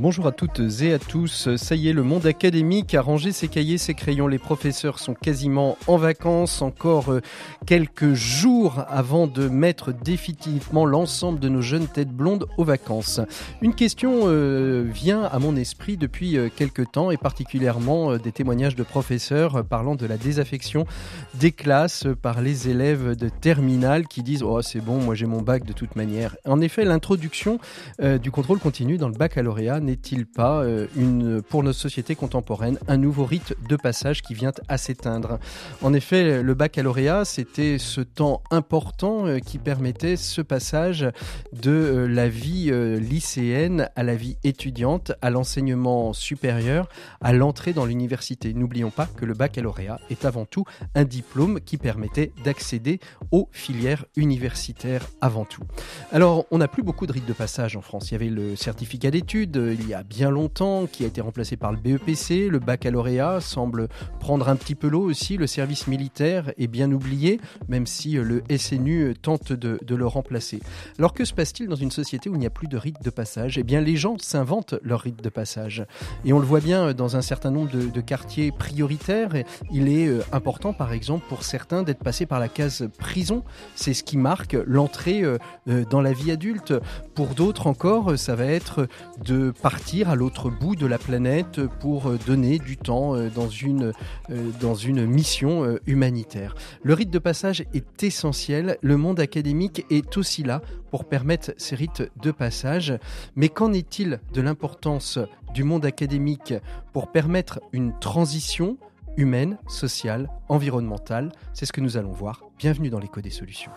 Bonjour à toutes et à tous. Ça y est, le monde académique a rangé ses cahiers, ses crayons. Les professeurs sont quasiment en vacances. Encore euh, quelques jours avant de mettre définitivement l'ensemble de nos jeunes têtes blondes aux vacances. Une question euh, vient à mon esprit depuis euh, quelques temps et particulièrement des témoignages de professeurs parlant de la désaffection des classes par les élèves de terminale qui disent Oh, c'est bon, moi j'ai mon bac de toute manière. En effet, l'introduction du contrôle continu dans le baccalauréat n'est-il pas euh, une, pour notre société contemporaine un nouveau rite de passage qui vient à s'éteindre? En effet, le baccalauréat, c'était ce temps important euh, qui permettait ce passage de euh, la vie lycéenne à la vie étudiante, à l'enseignement supérieur, à l'entrée dans l'université. N'oublions pas que le baccalauréat est avant tout un diplôme qui permettait d'accéder aux filières universitaires avant tout. Alors, on n'a plus beaucoup de rites de passage en France. Il y avait le certificat d'études, il y a bien longtemps, qui a été remplacé par le BEPC. Le baccalauréat semble prendre un petit peu l'eau aussi. Le service militaire est bien oublié, même si le SNU tente de, le remplacer. Alors que se passe-t-il dans une société où il n'y a plus de rite de passage? Eh bien, les gens s'inventent leur rite de passage. Et on le voit bien dans un certain nombre de, quartiers prioritaires. Il est euh, important, par exemple, pour certains d'être passé par la case prison. C'est ce qui marque l'entrée euh, euh, dans la vie adulte. Pour d'autres encore, ça va être de partir à l'autre bout de la planète pour euh, donner du temps euh, dans une, euh, dans une mission humanitaire. Le rite de passage est essentiel, le monde académique est aussi là pour permettre ces rites de passage. Mais qu'en est-il de l'importance du monde académique pour permettre une transition humaine, sociale, environnementale? C'est ce que nous allons voir. Bienvenue dans l'écho des solutions.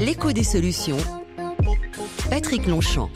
L'écho des solutions Patrick Longchamp.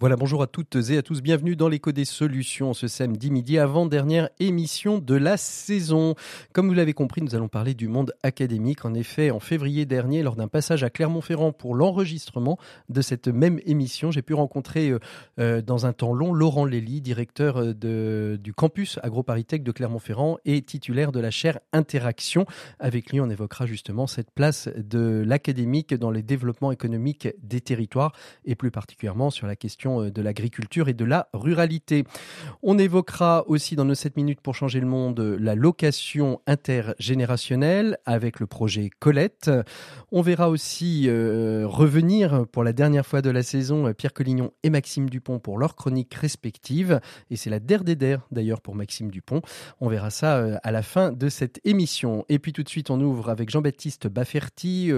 Voilà, bonjour à toutes et à tous, bienvenue dans l'écho des solutions ce samedi midi, avant-dernière émission de la saison. Comme vous l'avez compris, nous allons parler du monde académique. En effet, en février dernier, lors d'un passage à Clermont-Ferrand pour l'enregistrement de cette même émission, j'ai pu rencontrer euh, euh, dans un temps long Laurent Lély, directeur euh, du campus AgroParisTech de Clermont-Ferrand et titulaire de la chaire Interaction. Avec lui, on évoquera justement cette place de l'académique dans les développements économiques des territoires et plus particulièrement sur la question euh, de l'agriculture et de la ruralité. On évoquera aussi dans nos 7 minutes pour changer le monde la location intergénérationnelle avec le projet Colette. On verra aussi euh, revenir pour la dernière fois de la saison Pierre Collignon et Maxime Dupont pour leurs chroniques respectives. Et c'est la der des der d'ailleurs pour Maxime Dupont. On verra ça euh, à la fin de cette émission. Et puis tout de suite, on ouvre avec Jean-Baptiste Bafferty,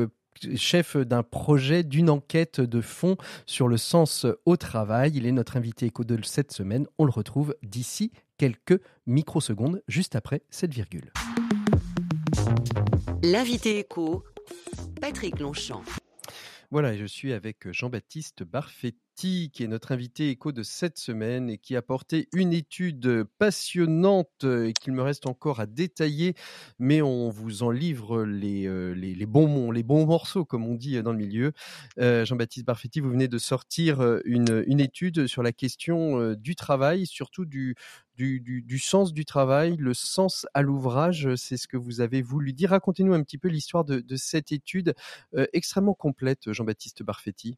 chef d'un projet, d'une enquête de fond sur le sens au travail. Il est notre invité éco de cette semaine. On le retrouve d'ici quelques microsecondes, juste après cette virgule. L'invité éco, Patrick Longchamp. Voilà, je suis avec Jean-Baptiste Barfetti qui est notre invité écho de cette semaine et qui a porté une étude passionnante et qu'il me reste encore à détailler, mais on vous en livre les, euh, bons, morceaux, comme on dit dans le milieu. Euh, Jean-Baptiste Barfetti, vous venez de sortir euh, une, étude sur la question du travail, surtout du, sens du travail, le sens à l'ouvrage, c'est ce que vous avez voulu dire. Racontez-nous un petit peu l'histoire de, cette étude extrêmement complète, Jean-Baptiste Barfetti.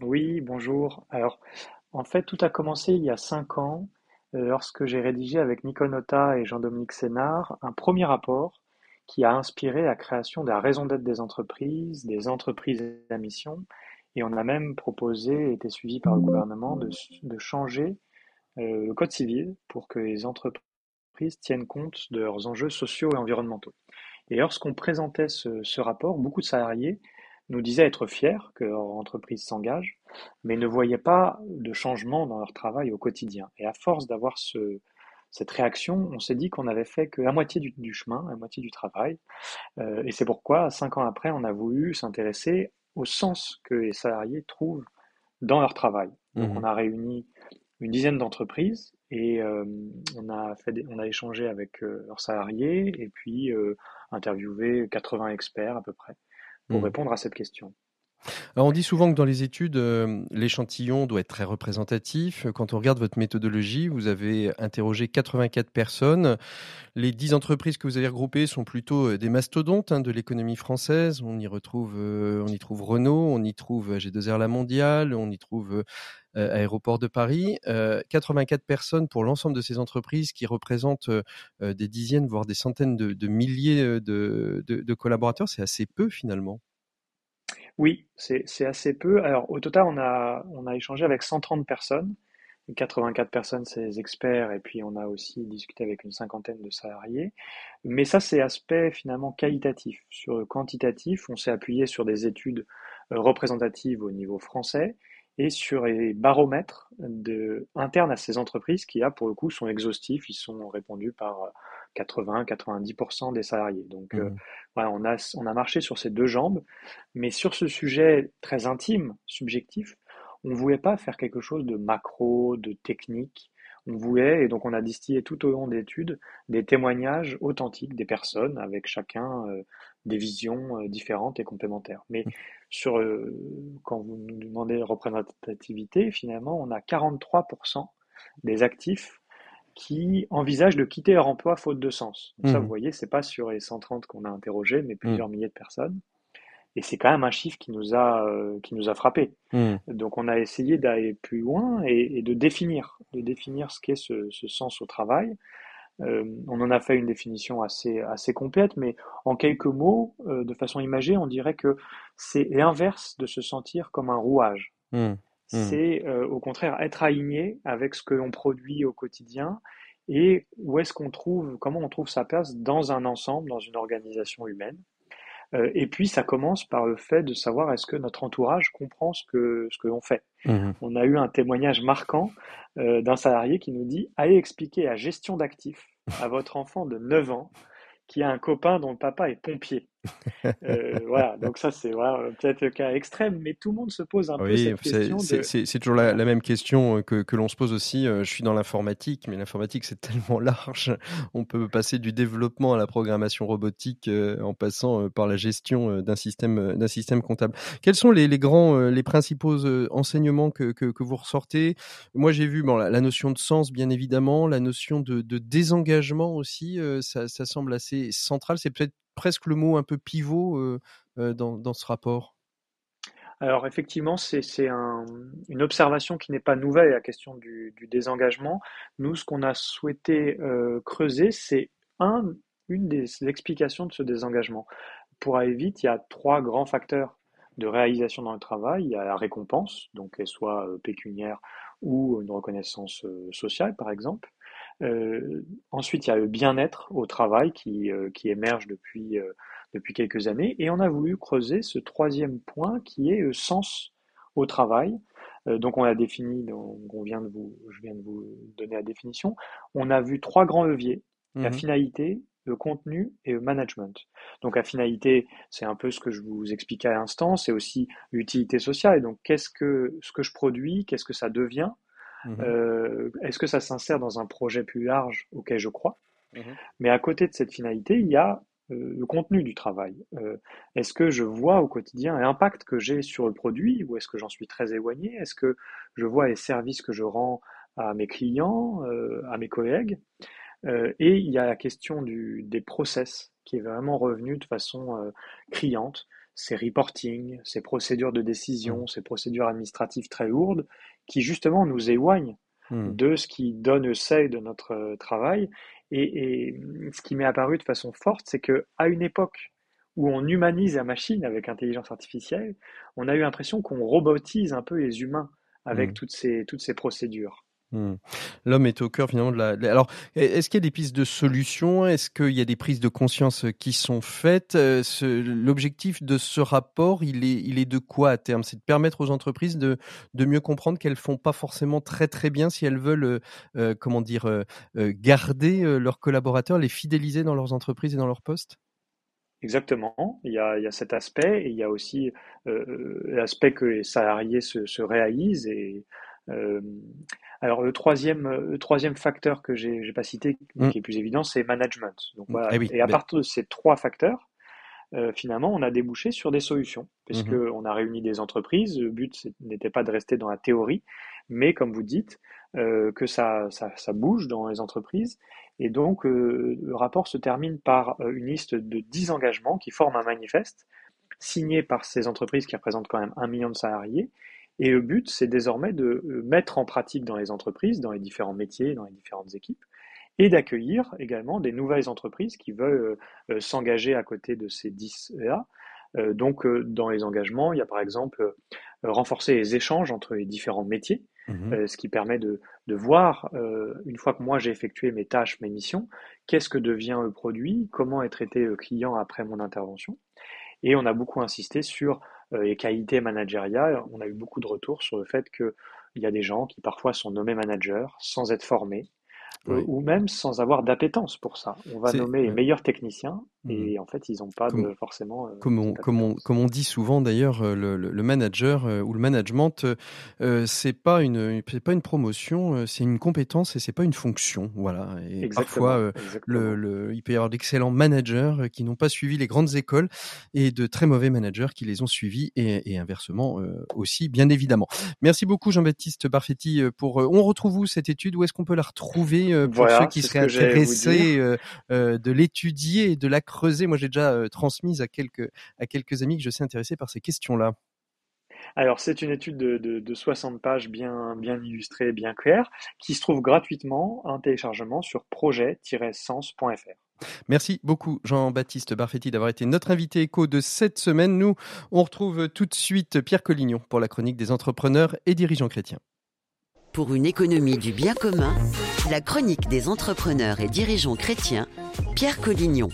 Oui, bonjour. Alors, en fait, tout a commencé il y a cinq ans, euh, lorsque j'ai rédigé avec Nicole Nota et Jean-Dominique Sénard un premier rapport qui a inspiré la création de la raison d'être des entreprises, des entreprises à mission, et on a même proposé, et été suivi par le gouvernement, de, changer euh, le code civil pour que les entreprises tiennent compte de leurs enjeux sociaux et environnementaux. Et lorsqu'on présentait ce rapport, beaucoup de salariés nous disaient être fiers que leur entreprise s'engage, mais ne voyaient pas de changement dans leur travail au quotidien. Et à force d'avoir ce, cette réaction, on s'est dit qu'on avait fait que la moitié du, chemin, la moitié du travail. Euh, et c'est pourquoi, cinq ans après, on a voulu s'intéresser au sens que les salariés trouvent dans leur travail. Donc mmh on a réuni une dizaine d'entreprises et euh, on, a fait on a échangé avec euh, leurs salariés et puis interviewé 80 experts à peu près pour mmh. répondre à cette question. On dit souvent que dans les études, l'échantillon doit être très représentatif. Quand on regarde votre méthodologie, vous avez interrogé 84 personnes. Les 10 entreprises que vous avez regroupées sont plutôt des mastodontes hein, de l'économie française. On y retrouve, on y trouve Renault, on y trouve G2R La Mondiale, on y trouve Aéroport de Paris. 84 personnes pour l'ensemble de ces entreprises qui représentent des dizaines, voire des centaines de, milliers de collaborateurs. C'est assez peu finalement. Oui, c'est assez peu. Alors, au total, on a, on a échangé avec 130 personnes. 84 personnes, c'est les experts, et puis on a aussi discuté avec une cinquantaine de salariés. Mais ça, c'est aspect finalement qualitatif. Sur le quantitatif, on s'est appuyé sur des études euh, représentatives au niveau français et sur les baromètres de, internes à ces entreprises qui, là, pour le coup, sont exhaustifs. Ils sont répondus par 80-90% des salariés. Donc euh, mmh. voilà, on a, on a marché sur ces deux jambes, mais sur ce sujet très intime, subjectif, on ne voulait pas faire quelque chose de macro, de technique. On voulait, et donc on a distillé tout au long d'études, des témoignages authentiques des personnes, avec chacun euh, des visions euh, différentes et complémentaires. Mais sur, quand vous nous demandez représentativité, finalement, on a 43% des actifs qui envisagent de quitter leur emploi faute de sens. Donc ça, vous mmh. voyez, c'est pas sur les 130 qu'on a interrogé, mais plusieurs mmh. milliers de personnes. Et c'est quand même un chiffre qui nous a, euh, qui nous a frappé. Mmh. Donc on a essayé d'aller plus loin et, de définir, de définir ce qu'est ce, ce, sens au travail. Euh, on en a fait une définition assez, assez complète, mais en quelques mots, euh, de façon imagée, on dirait que c'est l'inverse de se sentir comme un rouage. Mmh. c'est euh, au contraire être aligné avec ce que l'on produit au quotidien et où est-ce qu'on trouve, comment on trouve sa place dans un ensemble, dans une organisation humaine. Euh, et puis ça commence par le fait de savoir est-ce que notre entourage comprend ce que ce que l'on fait. Mmh. On a eu un témoignage marquant euh, d'un salarié qui nous dit allez expliquer la gestion d'actifs à votre enfant de 9 ans qui a un copain dont le papa est pompier. Euh, voilà, donc ça c'est voilà, peut-être le cas extrême, mais tout le monde se pose un peu cette question. C'est toujours la, même question euh, que, que l'on se pose aussi. Euh, je suis dans l'informatique, mais l'informatique c'est tellement large. On peut passer du développement à la programmation robotique en passant par la gestion d'un système, d'un système comptable. Quels sont les, les grands, les principaux enseignements que, que, que, vous ressortez? Moi j'ai vu bon, la, notion de sens bien évidemment, la notion de, de désengagement aussi, ça, ça semble assez central. C'est peut-être presque le mot un peu pivot dans, ce rapport? Alors effectivement, c'est une observation qui n'est pas nouvelle, la question du, désengagement. Nous, ce qu'on a souhaité creuser, c'est un, une des explications de ce désengagement. Pour aller vite, il y a trois grands facteurs de réalisation dans le travail. Il y a la récompense, donc qu'elle soit pécuniaire ou une reconnaissance sociale, par exemple. Euh, ensuite, il y a le bien-être au travail qui, euh, qui émerge depuis, euh, depuis quelques années. Et on a voulu creuser ce troisième point qui est le sens au travail. donc on a défini, on vient de vous, je viens de vous donner la définition. On a vu trois grands leviers la mmh finalité, le contenu et le management. Donc la finalité, c'est un peu ce que je vous expliquais à l'instant, c'est aussi l'utilité sociale. Donc qu'est-ce que ce que je produis, qu'est-ce que ça devient Mmh euh, est-ce que ça s'insère dans un projet plus large? Auquel je crois. Mmh Mais à côté de cette finalité, il y a euh, le contenu du travail. Euh, est-ce que je vois au quotidien l'impact que j'ai sur le produit ou est-ce que j'en suis très éloigné? Est-ce que je vois les services que je rends à mes clients, à mes collègues? Et il y a la question du, des process qui est vraiment revenue de façon criante. Ces reporting, ces procédures de décision, mmh. ces procédures administratives très lourdes qui justement nous éloignent mmh. de ce qui donne le seuil de notre euh, travail. Et, ce qui m'est apparu de façon forte, c'est que à une époque où on humanise la machine avec intelligence artificielle, on a eu l'impression qu'on robotise un peu les humains avec mmh. toutes, ces, toutes ces procédures. Mmh. L'homme est au cœur finalement de la. Alors, est-ce qu'il y a des pistes de solutions? Est-ce qu'il y a des prises de conscience qui sont faites? Euh, L'objectif de ce rapport, il est, il est de quoi à terme? C'est de permettre aux entreprises de, de mieux comprendre qu'elles font pas forcément très très bien si elles veulent, euh, euh, comment dire, garder leurs collaborateurs, les fidéliser dans leurs entreprises et dans leurs postes? Exactement, il y, a, il y a cet aspect et il y a aussi l'aspect que les salariés se, se réalisent et euh, alors le troisième, le troisième facteur que j'ai pas cité, mmh. qui est plus évident, c'est management. Donc, voilà. Eh et à partir de ces trois facteurs, finalement, on a débouché sur des solutions, puisque Mmh on a réuni des entreprises. Le but n'était pas de rester dans la théorie, mais comme vous dites, que ça, ça, ça, bouge dans les entreprises. Et donc, le rapport se termine par une liste de 10 engagements qui forment un manifeste signé par ces entreprises qui représentent quand même un million de salariés. Et le but, c'est désormais de mettre en pratique dans les entreprises, dans les différents métiers, dans les différentes équipes, et d'accueillir également des nouvelles entreprises qui veulent euh, s'engager à côté de ces 10-là. Euh, donc, euh, dans les engagements, il y a par exemple renforcer les échanges entre les différents métiers, mmh ce qui permet de, de voir, une fois que moi j'ai effectué mes tâches, mes missions, qu'est-ce que devient le produit, comment est traité le client après mon intervention. Et on a beaucoup insisté sur les qualités managériales. On a eu beaucoup de retours sur le fait qu'il y a des gens qui parfois sont nommés managers sans être formés, euh, ou même sans avoir d'appétence pour ça. On va nommer les meilleurs techniciens mmh et en fait, ils n'ont pas de, forcément. Euh, comme, on, comme, on, comme, on, dit souvent d'ailleurs, euh, le, le, manager ou le management, euh, c'est pas une c'est pas une promotion, c'est une compétence et c'est pas une fonction. Voilà. Et parfois, Le, le, il peut y avoir d'excellents managers qui n'ont pas suivi les grandes écoles et de très mauvais managers qui les ont suivis et, et inversement aussi, bien évidemment. Merci beaucoup Jean-Baptiste Barfetti pour. on retrouve où cette étude? Où est-ce qu'on peut la retrouver pour ceux qui seraient intéressés de l'étudier de la creuser. Moi, j'ai déjà transmise à quelques, à quelques amis que je sais intéressés par ces questions-là. Alors, c'est une étude de, de, 60 pages bien, bien illustrée, bien claire, qui se trouve gratuitement en téléchargement sur projet-sens.fr. Merci beaucoup Jean-Baptiste Barfetti d'avoir été notre invité écho de cette semaine. Nous, on retrouve tout de suite Pierre Collignon pour la chronique des entrepreneurs et dirigeants chrétiens. Pour une économie du bien commun, la chronique des entrepreneurs et dirigeants chrétiens, Pierre Collignon.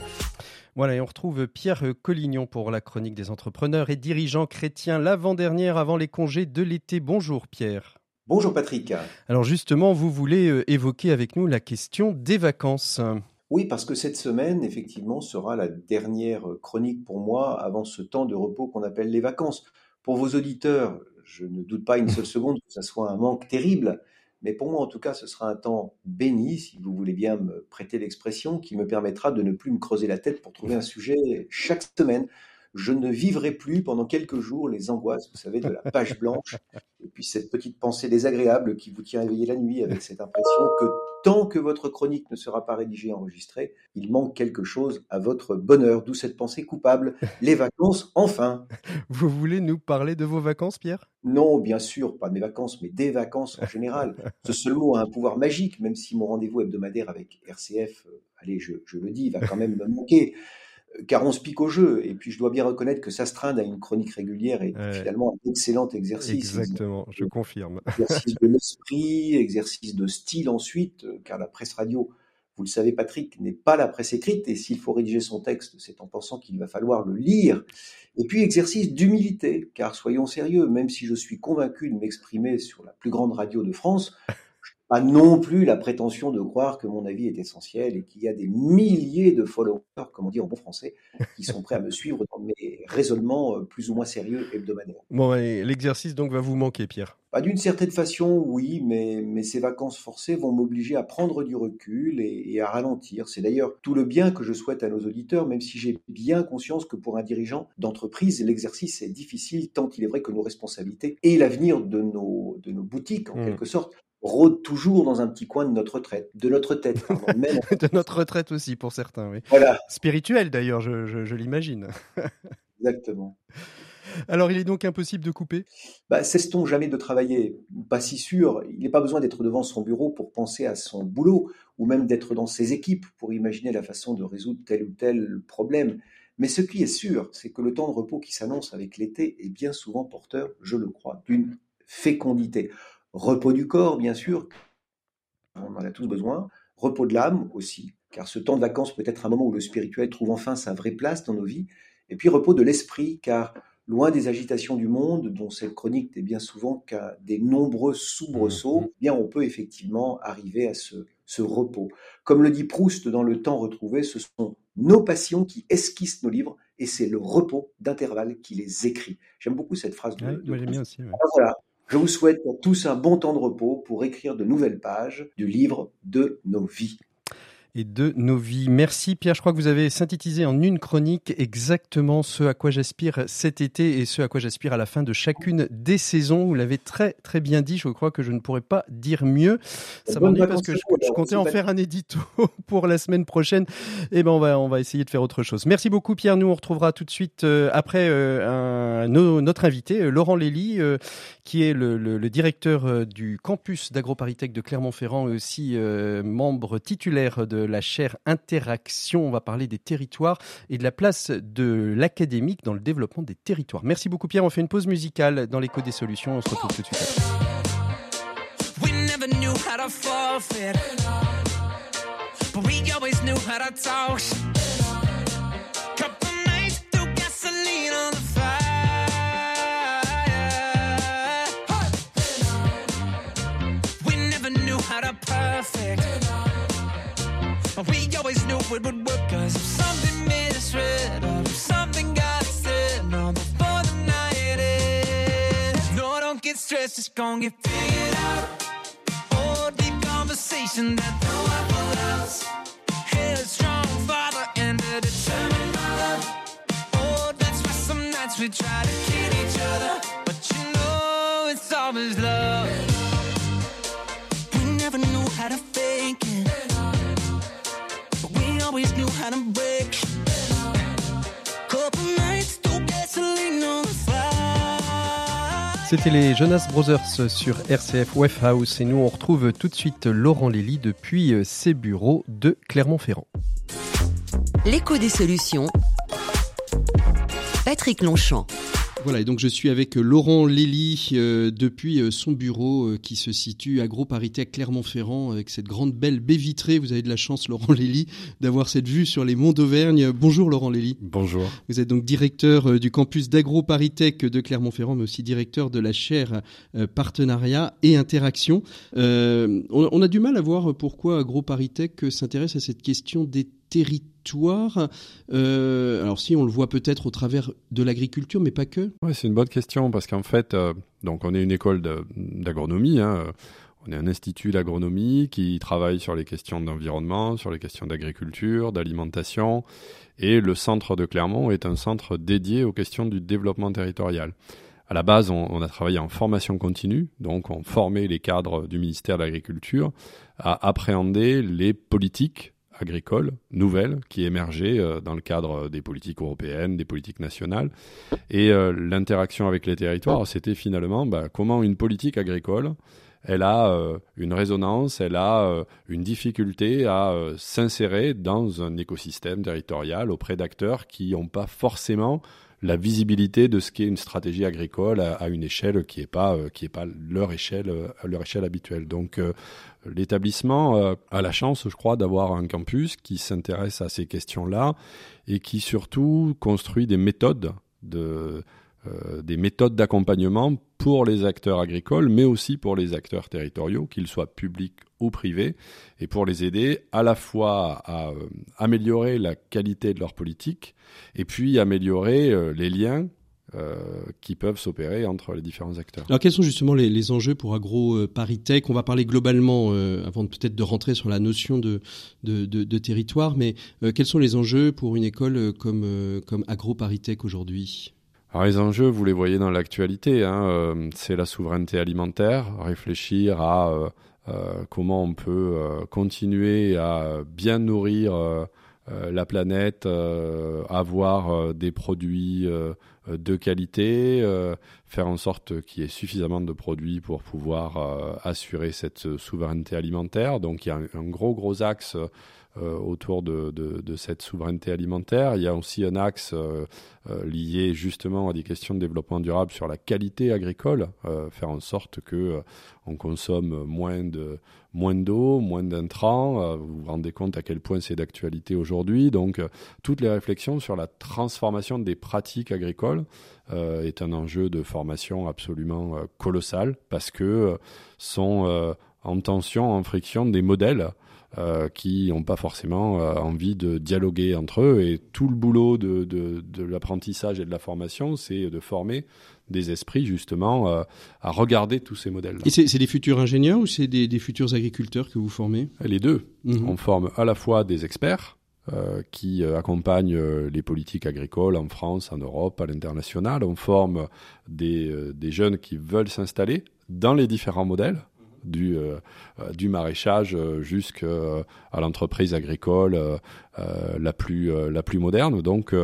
Voilà, et on retrouve Pierre Collignon pour la chronique des entrepreneurs et dirigeants chrétiens l'avant-dernière avant les congés de l'été. Bonjour Pierre. Bonjour Patrick. Alors justement, vous voulez euh, évoquer avec nous la question des vacances. Oui, parce que cette semaine, effectivement, sera la dernière chronique pour moi avant ce temps de repos qu'on appelle les vacances. Pour vos auditeurs, je ne doute pas une seule seconde que ce soit un manque terrible. Mais pour moi, en tout cas, ce sera un temps béni, si vous voulez bien me prêter l'expression, qui me permettra de ne plus me creuser la tête pour trouver un sujet chaque semaine. Je ne vivrai plus pendant quelques jours les angoisses, vous savez, de la page blanche, et puis cette petite pensée désagréable qui vous tient éveillé la nuit avec cette impression que tant que votre chronique ne sera pas rédigée et enregistrée, il manque quelque chose à votre bonheur, d'où cette pensée coupable. Les vacances, enfin. Vous voulez nous parler de vos vacances, Pierre? Non, bien sûr, pas de mes vacances, mais des vacances en général. Ce seul mot a un pouvoir magique, même si mon rendez-vous hebdomadaire avec RCF, euh, allez, je, je le dis, va quand même me manquer car on se pique au jeu. Et puis, je dois bien reconnaître que s'astreindre à une chronique régulière est finalement un excellent exercice. Exactement, je confirme. Exercice de l'esprit, exercice de style ensuite, euh, car la presse radio, vous le savez, Patrick, n'est pas la presse écrite. Et s'il faut rédiger son texte, c'est en pensant qu'il va falloir le lire. Et puis, exercice d'humilité, car soyons sérieux, même si je suis convaincu de m'exprimer sur la plus grande radio de France, pas non plus la prétention de croire que mon avis est essentiel et qu'il y a des milliers de followers, comme on dit en bon français, qui sont prêts à me suivre dans mes raisonnements euh, plus ou moins sérieux hebdomadaires. Bon, l'exercice donc va vous manquer, Pierre d'une certaine façon, oui, mais, mais ces vacances forcées vont m'obliger à prendre du recul et, et à ralentir. C'est d'ailleurs tout le bien que je souhaite à nos auditeurs, même si j'ai bien conscience que pour un dirigeant d'entreprise, l'exercice est difficile, tant il est vrai que nos responsabilités et l'avenir de nos, de nos boutiques, en mmh. quelque sorte, rôde toujours dans un petit coin de notre retraite, de notre tête, de notre retraite aussi pour certains, oui. Voilà. Spirituel d'ailleurs, je, l'imagine. Exactement. Alors, il est donc impossible de couper? Bah, Cesse-t-on jamais de travailler? Pas si sûr. Il n'est pas besoin d'être devant son bureau pour penser à son boulot, ou même d'être dans ses équipes pour imaginer la façon de résoudre tel ou tel problème. Mais ce qui est sûr, c'est que le temps de repos qui s'annonce avec l'été est bien souvent porteur, je le crois, d'une fécondité. Repos du corps, bien sûr, on en a tous besoin. Repos de l'âme aussi, car ce temps de vacances peut être un moment où le spirituel trouve enfin sa vraie place dans nos vies. Et puis repos de l'esprit, car loin des agitations du monde, dont cette chronique n'est bien souvent qu'à des nombreux soubresauts, mmh. eh bien on peut effectivement arriver à ce, ce repos. Comme le dit Proust dans Le Temps retrouvé, ce sont nos passions qui esquissent nos livres et c'est le repos d'intervalle qui les écrit. J'aime beaucoup cette phrase de, moi, bien aussi. voilà, je vous souhaite pour tous un bon temps de repos pour écrire de nouvelles pages du livre de nos vies. Et de nos vies. Merci Pierre, je crois que vous avez synthétisé en une chronique exactement ce à quoi j'aspire cet été et ce à quoi j'aspire à la fin de chacune des saisons. Vous l'avez très très bien dit, je crois que je ne pourrais pas dire mieux. Ça m'ennuie parce que je, comptais en faire un édito pour la semaine prochaine. Et eh ben on va on va essayer de faire autre chose. Merci beaucoup Pierre, nous on retrouvera tout de suite euh, après euh, un, notre invité euh, Laurent Lély qui est le, le, directeur du campus d'AgroParisTech de Clermont-Ferrand et aussi membre titulaire de la chaire Interaction. On va parler des territoires et de la place de l'académique dans le développement des territoires. Merci beaucoup Pierre. On fait une pause musicale dans l'écho des solutions. On se retrouve tout de suite We always knew it would work. Cause if something red Or if something got said No, before the night ends. No, don't get stressed, it's gonna get figured out. Oh, deep conversation that no one else Headstrong father and a determined mother. Oh, that's why some nights we try to kill each other. But you know it's always love. We never knew how to fake it C'était les Jonas Brothers sur RCF Wave House et nous on retrouve tout de suite Laurent Lély depuis euh, ses bureaux de Clermont-Ferrand. L'écho des solutions. Patrick Longchamp. Voilà, et donc je suis avec euh, Laurent Lély euh, depuis euh, son bureau qui se situe à Gros Parité à Clermont-Ferrand avec cette grande belle baie vitrée. Vous avez de la chance, Laurent Lély, d'avoir cette vue sur les monts d'Auvergne. Bonjour Laurent Lély. Bonjour. Vous êtes donc directeur du campus d'AgroParisTech de Clermont-Ferrand, mais aussi directeur de la chaire partenariat et interaction. on, a du mal à voir pourquoi AgroParisTech s'intéresse à cette question des euh, Alors si on le voit peut-être au travers de l'agriculture, mais pas que. Oui, c'est une bonne question parce qu'en fait, euh, donc on est une école d'agronomie. Hein, on est un institut d'agronomie qui travaille sur les questions d'environnement, sur les questions d'agriculture, d'alimentation. Et le centre de Clermont est un centre dédié aux questions du développement territorial. À la base, on, on, a travaillé en formation continue, donc on formait les cadres du ministère de l'Agriculture à appréhender les politiques agricole nouvelle qui émergeait euh, dans le cadre des politiques européennes, des politiques nationales. Et euh, l'interaction avec les territoires, c'était finalement bah, comment une politique agricole, elle a euh, une résonance, elle a une difficulté à s'insérer dans un écosystème territorial auprès d'acteurs qui n'ont pas forcément la visibilité de ce qu'est une stratégie agricole à, une échelle qui n'est pas qui est pas leur échelle leur échelle habituelle. Donc L'établissement euh, a la chance, je crois, d'avoir un campus qui s'intéresse à ces questions-là et qui surtout construit des méthodes de, euh, des méthodes d'accompagnement pour les acteurs agricoles, mais aussi pour les acteurs territoriaux, qu'ils soient publics ou privés, et pour les aider à la fois à euh, améliorer la qualité de leur politique, et puis améliorer les liens euh, qui peuvent s'opérer entre les différents acteurs. Alors quels sont justement les, enjeux pour AgroParisTech On va parler globalement euh, avant peut-être de rentrer sur la notion de, de, territoire, mais euh, quels sont les enjeux pour une école comme, comme AgroParisTech aujourd'hui? Alors les enjeux, vous les voyez dans l'actualité, hein, c'est la souveraineté alimentaire, réfléchir à comment on peut continuer à bien nourrir la planète, avoir des produits euh, de qualité, euh, faire en sorte qu'il y ait suffisamment de produits pour pouvoir euh, assurer cette souveraineté alimentaire. Donc il y a un, gros gros axe autour de, cette souveraineté alimentaire. Il y a aussi un axe lié justement à des questions de développement durable sur la qualité agricole, faire en sorte que on consomme moins de moins d'eau, moins d'intrants. vous vous rendez compte à quel point c'est d'actualité aujourd'hui. Donc toutes les réflexions sur la transformation des pratiques agricoles euh, est un enjeu de formation absolument euh, colossal parce que euh, sont en tension, en friction des modèles qui n'ont pas forcément envie de dialoguer entre eux. Et tout le boulot de l'apprentissage et de la formation, c'est de former des esprits justement à regarder tous ces modèles. -là. Et c'est des futurs ingénieurs ou c'est des, des, futurs agriculteurs que vous formez? Les deux. Mhm. On forme à la fois des experts euh, qui euh, accompagnent euh, les politiques agricoles en France, en Europe, à l'international. On forme des, des, jeunes qui veulent s'installer dans les différents modèles du, du maraîchage jusqu'à l'entreprise agricole la, plus, la plus moderne. Donc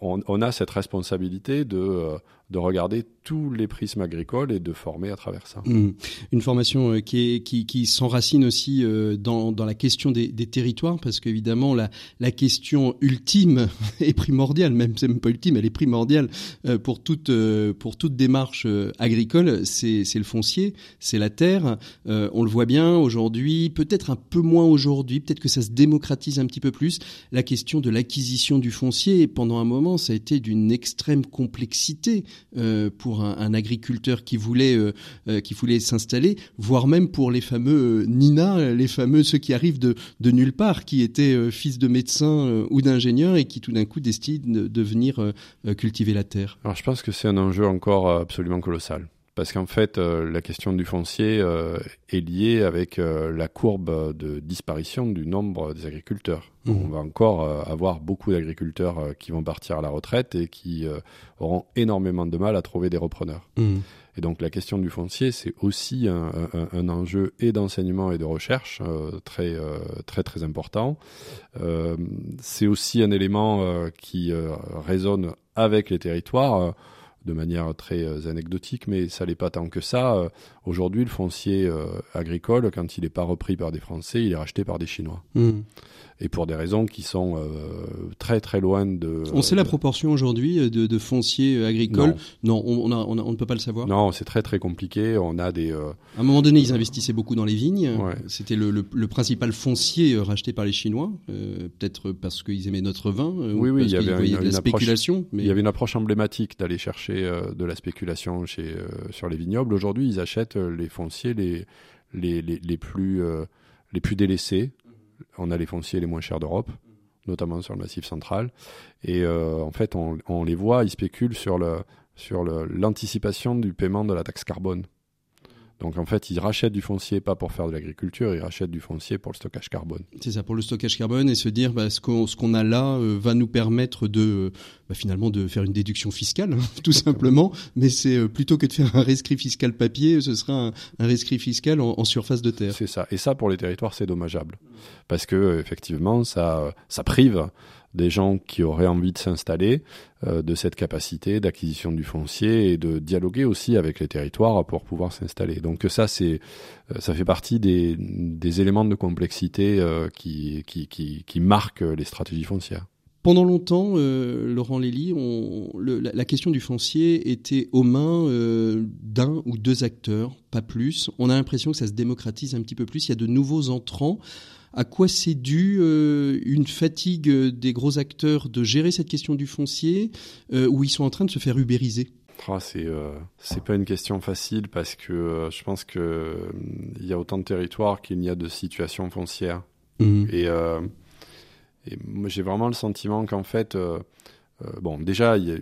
on, on, a cette responsabilité de, de regarder tous les prismes agricoles et de former à travers ça. Mmh. Une formation euh, qui, qui, s'enracine aussi euh, dans, dans la question des, des territoires, parce qu'évidemment la, la question ultime est primordiale, même c'est même pas ultime, elle est primordiale euh, pour toute pour toute démarche agricole, c'est le foncier, c'est la terre. on le voit bien aujourd'hui, peut-être un peu moins aujourd'hui, peut-être que ça se démocratise un petit peu plus. La question de l'acquisition du foncier, pendant un moment, ça a été d'une extrême complexité pour un, agriculteur qui voulait euh, euh, qui voulait s'installer, voire même pour les fameux euh, Nina, les fameux ceux qui arrivent de, nulle part, qui étaient fils de médecins ou d'ingénieurs et qui tout d'un coup décident de, venir cultiver la terre. Alors je pense que c'est un enjeu encore absolument colossal parce qu'en fait, la question du foncier est liée avec la courbe de disparition du nombre des agriculteurs. Mmh. On va encore avoir beaucoup d'agriculteurs qui vont partir à la retraite et qui auront énormément de mal à trouver des repreneurs. Mmh. Et donc la question du foncier, c'est aussi un, un, enjeu et d'enseignement et de recherche euh, très euh, très très important. Euh, c'est aussi un élément euh, qui euh, résonne avec les territoires de manière très anecdotique, mais ça n'est pas tant que ça. Aujourd'hui, le foncier agricole, quand il n'est pas repris par des Français, il est racheté par des Chinois. Mmh et pour des raisons qui sont euh, très très loin de. On sait la proportion aujourd'hui euh, de, de, foncier euh, agricole Non, on, on, on, ne peut pas le savoir. Non, c'est très très compliqué. On a des. À un moment donné, ils investissaient beaucoup dans les vignes. C'était le, le, le, principal foncier racheté par les Chinois, peut-être parce qu'ils aimaient notre vin. oui, oui, il y avait une, de la spéculation. mais... Il y avait une approche emblématique d'aller chercher de la spéculation chez sur les vignobles. Aujourd'hui, ils achètent les fonciers les les, les, les plus les plus délaissés on a les fonciers les moins chers d'Europe, notamment sur le massif central. Et euh, en fait, on, les voit, ils spéculent sur l'anticipation du paiement de la taxe carbone. Donc en fait, ils rachètent du foncier pas pour faire de l'agriculture, ils rachètent du foncier pour le stockage carbone. C'est ça, pour le stockage carbone et se dire bah, ce qu'on a là euh, va nous permettre de bah, finalement de faire une déduction fiscale, hein, tout simplement. Mais c'est euh, plutôt que de faire un rescrit fiscal papier, ce sera un, un rescrit fiscal en, en, surface de terre. C'est ça. Et ça, pour les territoires, c'est dommageable parce que effectivement, ça ça prive des gens qui auraient envie de s'installer, euh, de cette capacité d'acquisition du foncier et de dialoguer aussi avec les territoires pour pouvoir s'installer. Donc ça, c'est, euh, ça fait partie des, éléments de complexité euh, qui, qui, marquent les stratégies foncières. Pendant longtemps, Laurent Lély, on, le, la, question du foncier était aux mains d'un ou deux acteurs, pas plus. On a l'impression que ça se démocratise un petit peu plus. Il y a de nouveaux entrants. À quoi c'est dû euh, une fatigue des gros acteurs de gérer cette question du foncier, euh, où ils sont en train de se faire ubériser? Ah, c'est euh, pas une question facile parce que je pense que il y a autant de territoires qu'il n'y a de situations foncières. Mmh. Et, j'ai vraiment le sentiment qu'en fait bon déjà y a,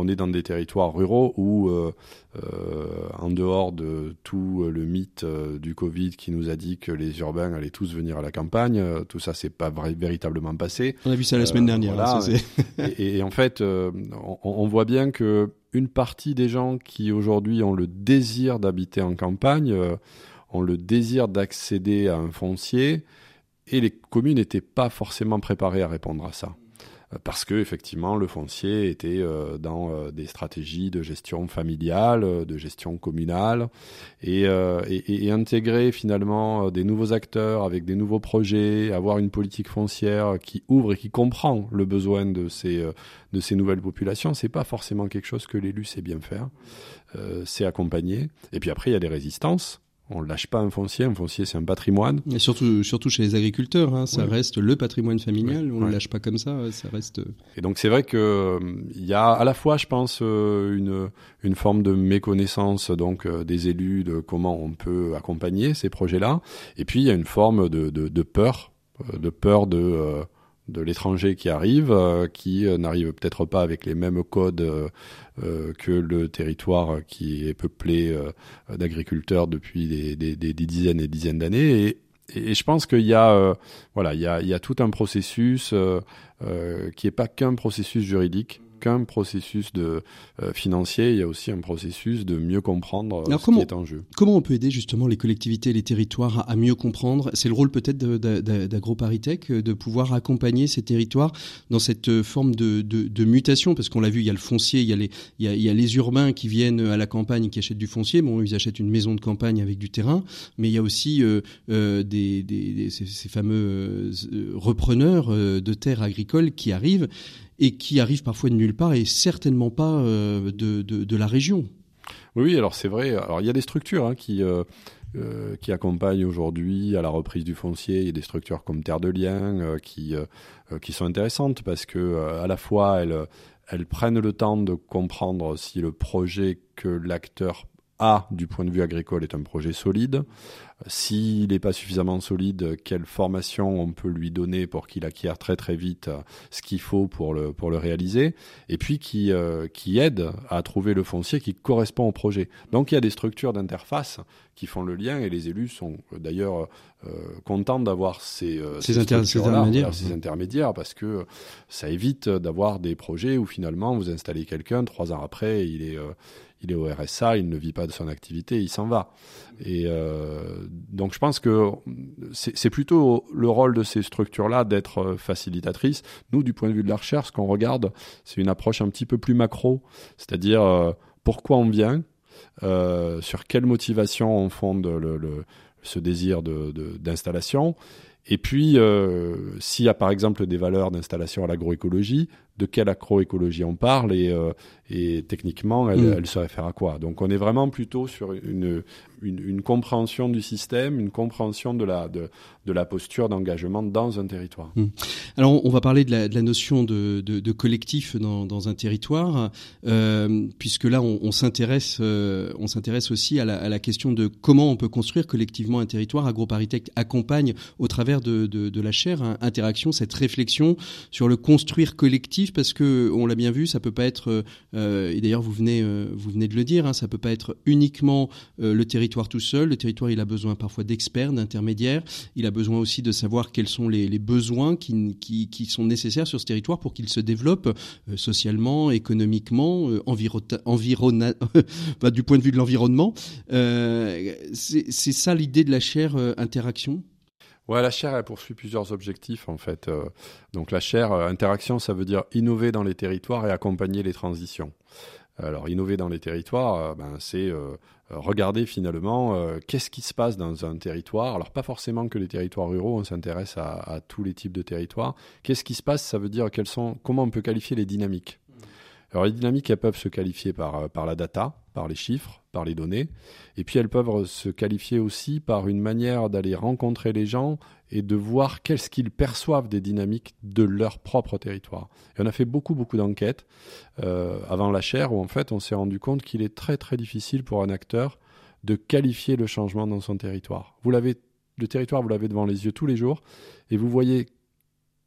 on est dans des territoires ruraux où, euh, euh, en dehors de tout le mythe euh, du Covid qui nous a dit que les urbains allaient tous venir à la campagne, tout ça c'est pas véritablement passé. On a vu ça la semaine dernière. Voilà, hein, et, et, en fait, on, on, voit bien que une partie des gens qui aujourd'hui ont le désir d'habiter en campagne, ont le désir d'accéder à un foncier, et les communes n'étaient pas forcément préparées à répondre à ça parce que effectivement le foncier était euh, dans euh, des stratégies de gestion familiale, euh, de gestion communale, et, et, et, intégrer finalement des nouveaux acteurs avec des nouveaux projets, avoir une politique foncière qui ouvre et qui comprend le besoin de ces de ces nouvelles populations, c'est pas forcément quelque chose que l'élu sait bien faire. c'est accompagner. Et puis après il y a des résistances on ne lâche pas un foncier. Un foncier, c'est un patrimoine. Et surtout, surtout chez les agriculteurs, hein, ça reste le patrimoine familial. on ne le lâche pas comme ça. Ça reste. Euh, Et donc, c'est vrai que il y a à la fois, je pense, euh, une une forme de méconnaissance donc euh, des élus de comment on peut accompagner ces projets-là. Et puis, il y a une forme de, de, de peur de peur de de l'étranger qui arrive, qui n'arrive peut-être pas avec les mêmes codes que le territoire qui est peuplé d'agriculteurs depuis des, des, des, dizaines et dizaines d'années. Et, je pense qu'il y a, voilà, il y a tout un processus qui n'est pas qu'un processus juridique qu'un processus de, euh, financier, il y a aussi un processus de mieux comprendre euh, ce qui est en jeu. Comment on peut aider justement les collectivités et les territoires à, mieux comprendre? C'est le rôle peut-être d'AgroParisTech de pouvoir accompagner ces territoires dans cette forme de, de, mutation, parce qu'on l'a vu, il y a le foncier, il y a, les, il, y a, les urbains qui viennent à la campagne qui achètent du foncier. Bon, ils achètent une maison de campagne avec du terrain, mais il y a aussi euh, des, des, ces, ces, fameux repreneurs de terres agricoles qui arrivent et qui arrive parfois de nulle part et certainement pas euh, de, de, la région. Oui, alors c'est vrai. Alors il y a des structures hein, qui euh, euh, qui accompagnent aujourd'hui à la reprise du foncier. Il y a des structures comme Terre de Liens qui qui sont intéressantes parce que à la fois elles elles prennent le temps de comprendre si le projet que l'acteur a du point de vue agricole est un projet solide. S'il n'est pas suffisamment solide, quelle formation on peut lui donner pour qu'il acquiert très très vite euh, ce qu'il faut pour le, pour le réaliser, et puis qui, euh, qui aide à trouver le foncier qui correspond au projet. Donc il y a des structures d'interface qui font le lien, et les élus sont euh, d'ailleurs contents d'avoir ces, ces, intermédiaires. ces intermédiaires, parce que ça évite d'avoir des projets où finalement vous installez quelqu'un, trois ans après, il est il est au RSA, il ne vit pas de son activité, il s'en va. Et euh, donc je pense que c'est plutôt le rôle de ces structures-là d'être euh, facilitatrices. Nous, du point de vue de la recherche, ce qu'on regarde, c'est une approche un petit peu plus macro, c'est-à-dire euh, pourquoi on vient, sur quelle motivation on fonde le, ce désir d'installation. De, et puis, s'il y a par exemple des valeurs d'installation à l'agroécologie, de quelle agroécologie on parle et, et techniquement, elle, mm. elle, se réfère à quoi. Donc on est vraiment plutôt sur une, une, une compréhension du système, une compréhension de la, de, de la posture d'engagement dans un territoire. Mm. Alors on va parler de la, de la notion de, collectif dans, dans un territoire, euh, puisque là on, on s'intéresse euh, on s'intéresse aussi à la, à la, question de comment on peut construire collectivement un territoire. AgroParisTech accompagne au travers de, de, la chaire hein, Interaction cette réflexion sur le construire collectif, parce que on l'a bien vu, ça peut pas être euh, et d'ailleurs, vous venez, euh, vous venez de le dire, hein, ça peut pas être uniquement euh, le territoire tout seul. Le territoire, il a besoin parfois d'experts, d'intermédiaires. Il a besoin aussi de savoir quels sont les, besoins qui, qui, sont nécessaires sur ce territoire pour qu'il se développe socialement, économiquement, environ, bah, du point de vue de l'environnement. c'est ça l'idée de la chaire interaction? La chaire, elle poursuit plusieurs objectifs en fait. Euh, donc la chaire euh, interaction, ça veut dire innover dans les territoires et accompagner les transitions. Alors innover dans les territoires, euh, ben, c'est regarder finalement qu'est-ce qui se passe dans un territoire. Alors pas forcément que les territoires ruraux, on s'intéresse à, à, tous les types de territoires. Qu'est-ce qui se passe Ça veut dire quelles sont, comment on peut qualifier les dynamiques. Alors les dynamiques, elles peuvent se qualifier par, par la data, par les chiffres, par les données. Et puis elles peuvent se qualifier aussi par une manière d'aller rencontrer les gens et de voir qu'est-ce qu'ils perçoivent des dynamiques de leur propre territoire. Et on a fait beaucoup, beaucoup d'enquêtes euh, avant la chaire où en fait on s'est rendu compte qu'il est très, très difficile pour un acteur de qualifier le changement dans son territoire. Vous l'avez, le territoire, vous l'avez devant les yeux tous les jours et vous voyez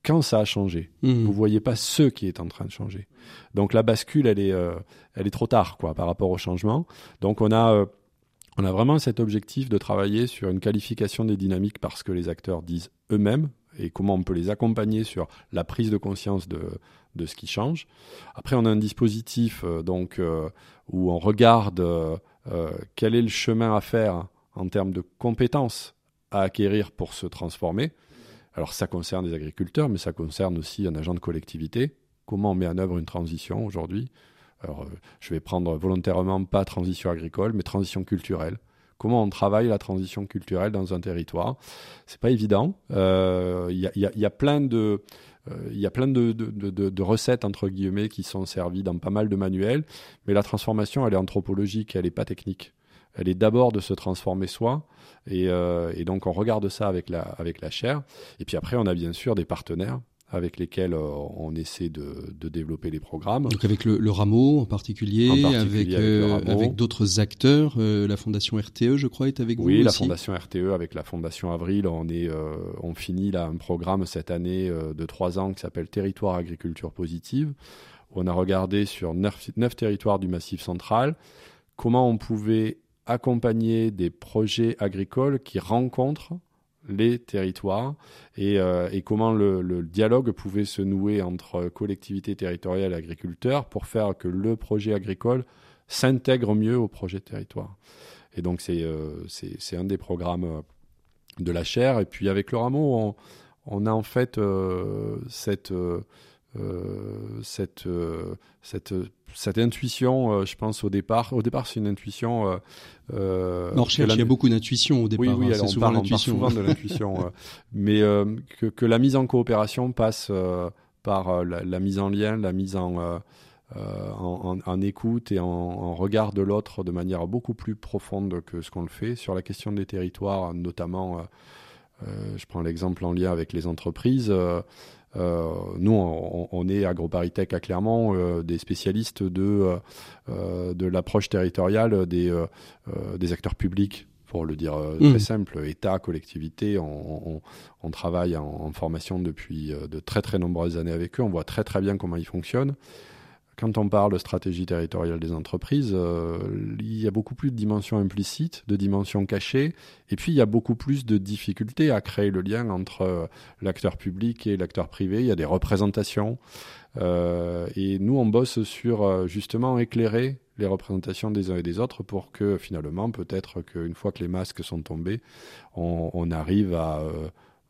quand ça a changé. Mmh. Vous voyez pas ce qui est en train de changer. Donc la bascule, elle est, euh, elle est trop tard, quoi, par rapport au changement. Donc on a, euh, on a vraiment cet objectif de travailler sur une qualification des dynamiques parce que les acteurs disent eux-mêmes et comment on peut les accompagner sur la prise de conscience de, de ce qui change. Après, on a un dispositif euh, donc où on regarde quel est le chemin à faire en termes de compétences à acquérir pour se transformer. Alors ça concerne les agriculteurs, mais ça concerne aussi un agent de collectivité. Comment on met en œuvre une transition aujourd'hui? Alors euh, je vais prendre volontairement pas transition agricole, mais transition culturelle. Comment on travaille la transition culturelle dans un territoire? C'est pas évident. Il euh, y, y, a, plein de il y a plein de, de, recettes entre guillemets qui sont servies dans pas mal de manuels, mais la transformation elle est anthropologique, elle n'est pas technique elle est d'abord de se transformer soi. Et, euh, et, donc on regarde ça avec la, avec la chair. Et puis après, on a bien sûr des partenaires avec lesquels on essaie de, développer les programmes. Donc avec le, rameau en particulier, avec, avec, d'autres acteurs, la Fondation RTE, je crois, est avec vous. Oui, la Fondation RTE avec la Fondation Avril, on est, on finit là un programme cette année de trois ans qui s'appelle Territoire Agriculture Positive. On a regardé sur neuf, neuf territoires du Massif central comment on pouvait accompagner des projets agricoles qui rencontrent les territoires et, euh, comment le, dialogue pouvait se nouer entre collectivités territoriales et agriculteurs pour faire que le projet agricole s'intègre mieux au projet territoire. Et donc c'est euh, un des programmes euh, de la chaire. Et puis avec le rameau, on, a en fait cette, euh, cette, cette intuition, euh, je pense au départ. Au départ, c'est une intuition. Euh, on recherche, il y a beaucoup d'intuition au départ. Oui, oui, hein, on, souvent parle, souvent de l'intuition, mais que, que, la mise en coopération passe par la, mise en lien, la mise en, en, en, écoute et en, en regard de l'autre de manière beaucoup plus profonde que ce qu'on le fait sur la question des territoires, notamment. je prends l'exemple en lien avec les entreprises. Euh, nous, on, est AgroParisTech à Clermont, euh, des spécialistes de, euh, de l'approche territoriale des, des acteurs publics pour le dire très mmh. simple, État, collectivité, on, on, travaille en, en, formation depuis de très très nombreuses années avec eux, on voit très très bien comment ils fonctionnent quand on parle de stratégie territoriale des entreprises, euh, il y a beaucoup plus de dimensions implicites, de dimensions cachées, et puis il y a beaucoup plus de difficultés à créer le lien entre euh, l'acteur public et l'acteur privé. Il y a des représentations, euh, et nous on bosse sur justement éclairer les représentations des uns et des autres pour que finalement, peut-être qu'une fois que les masques sont tombés, on, on arrive à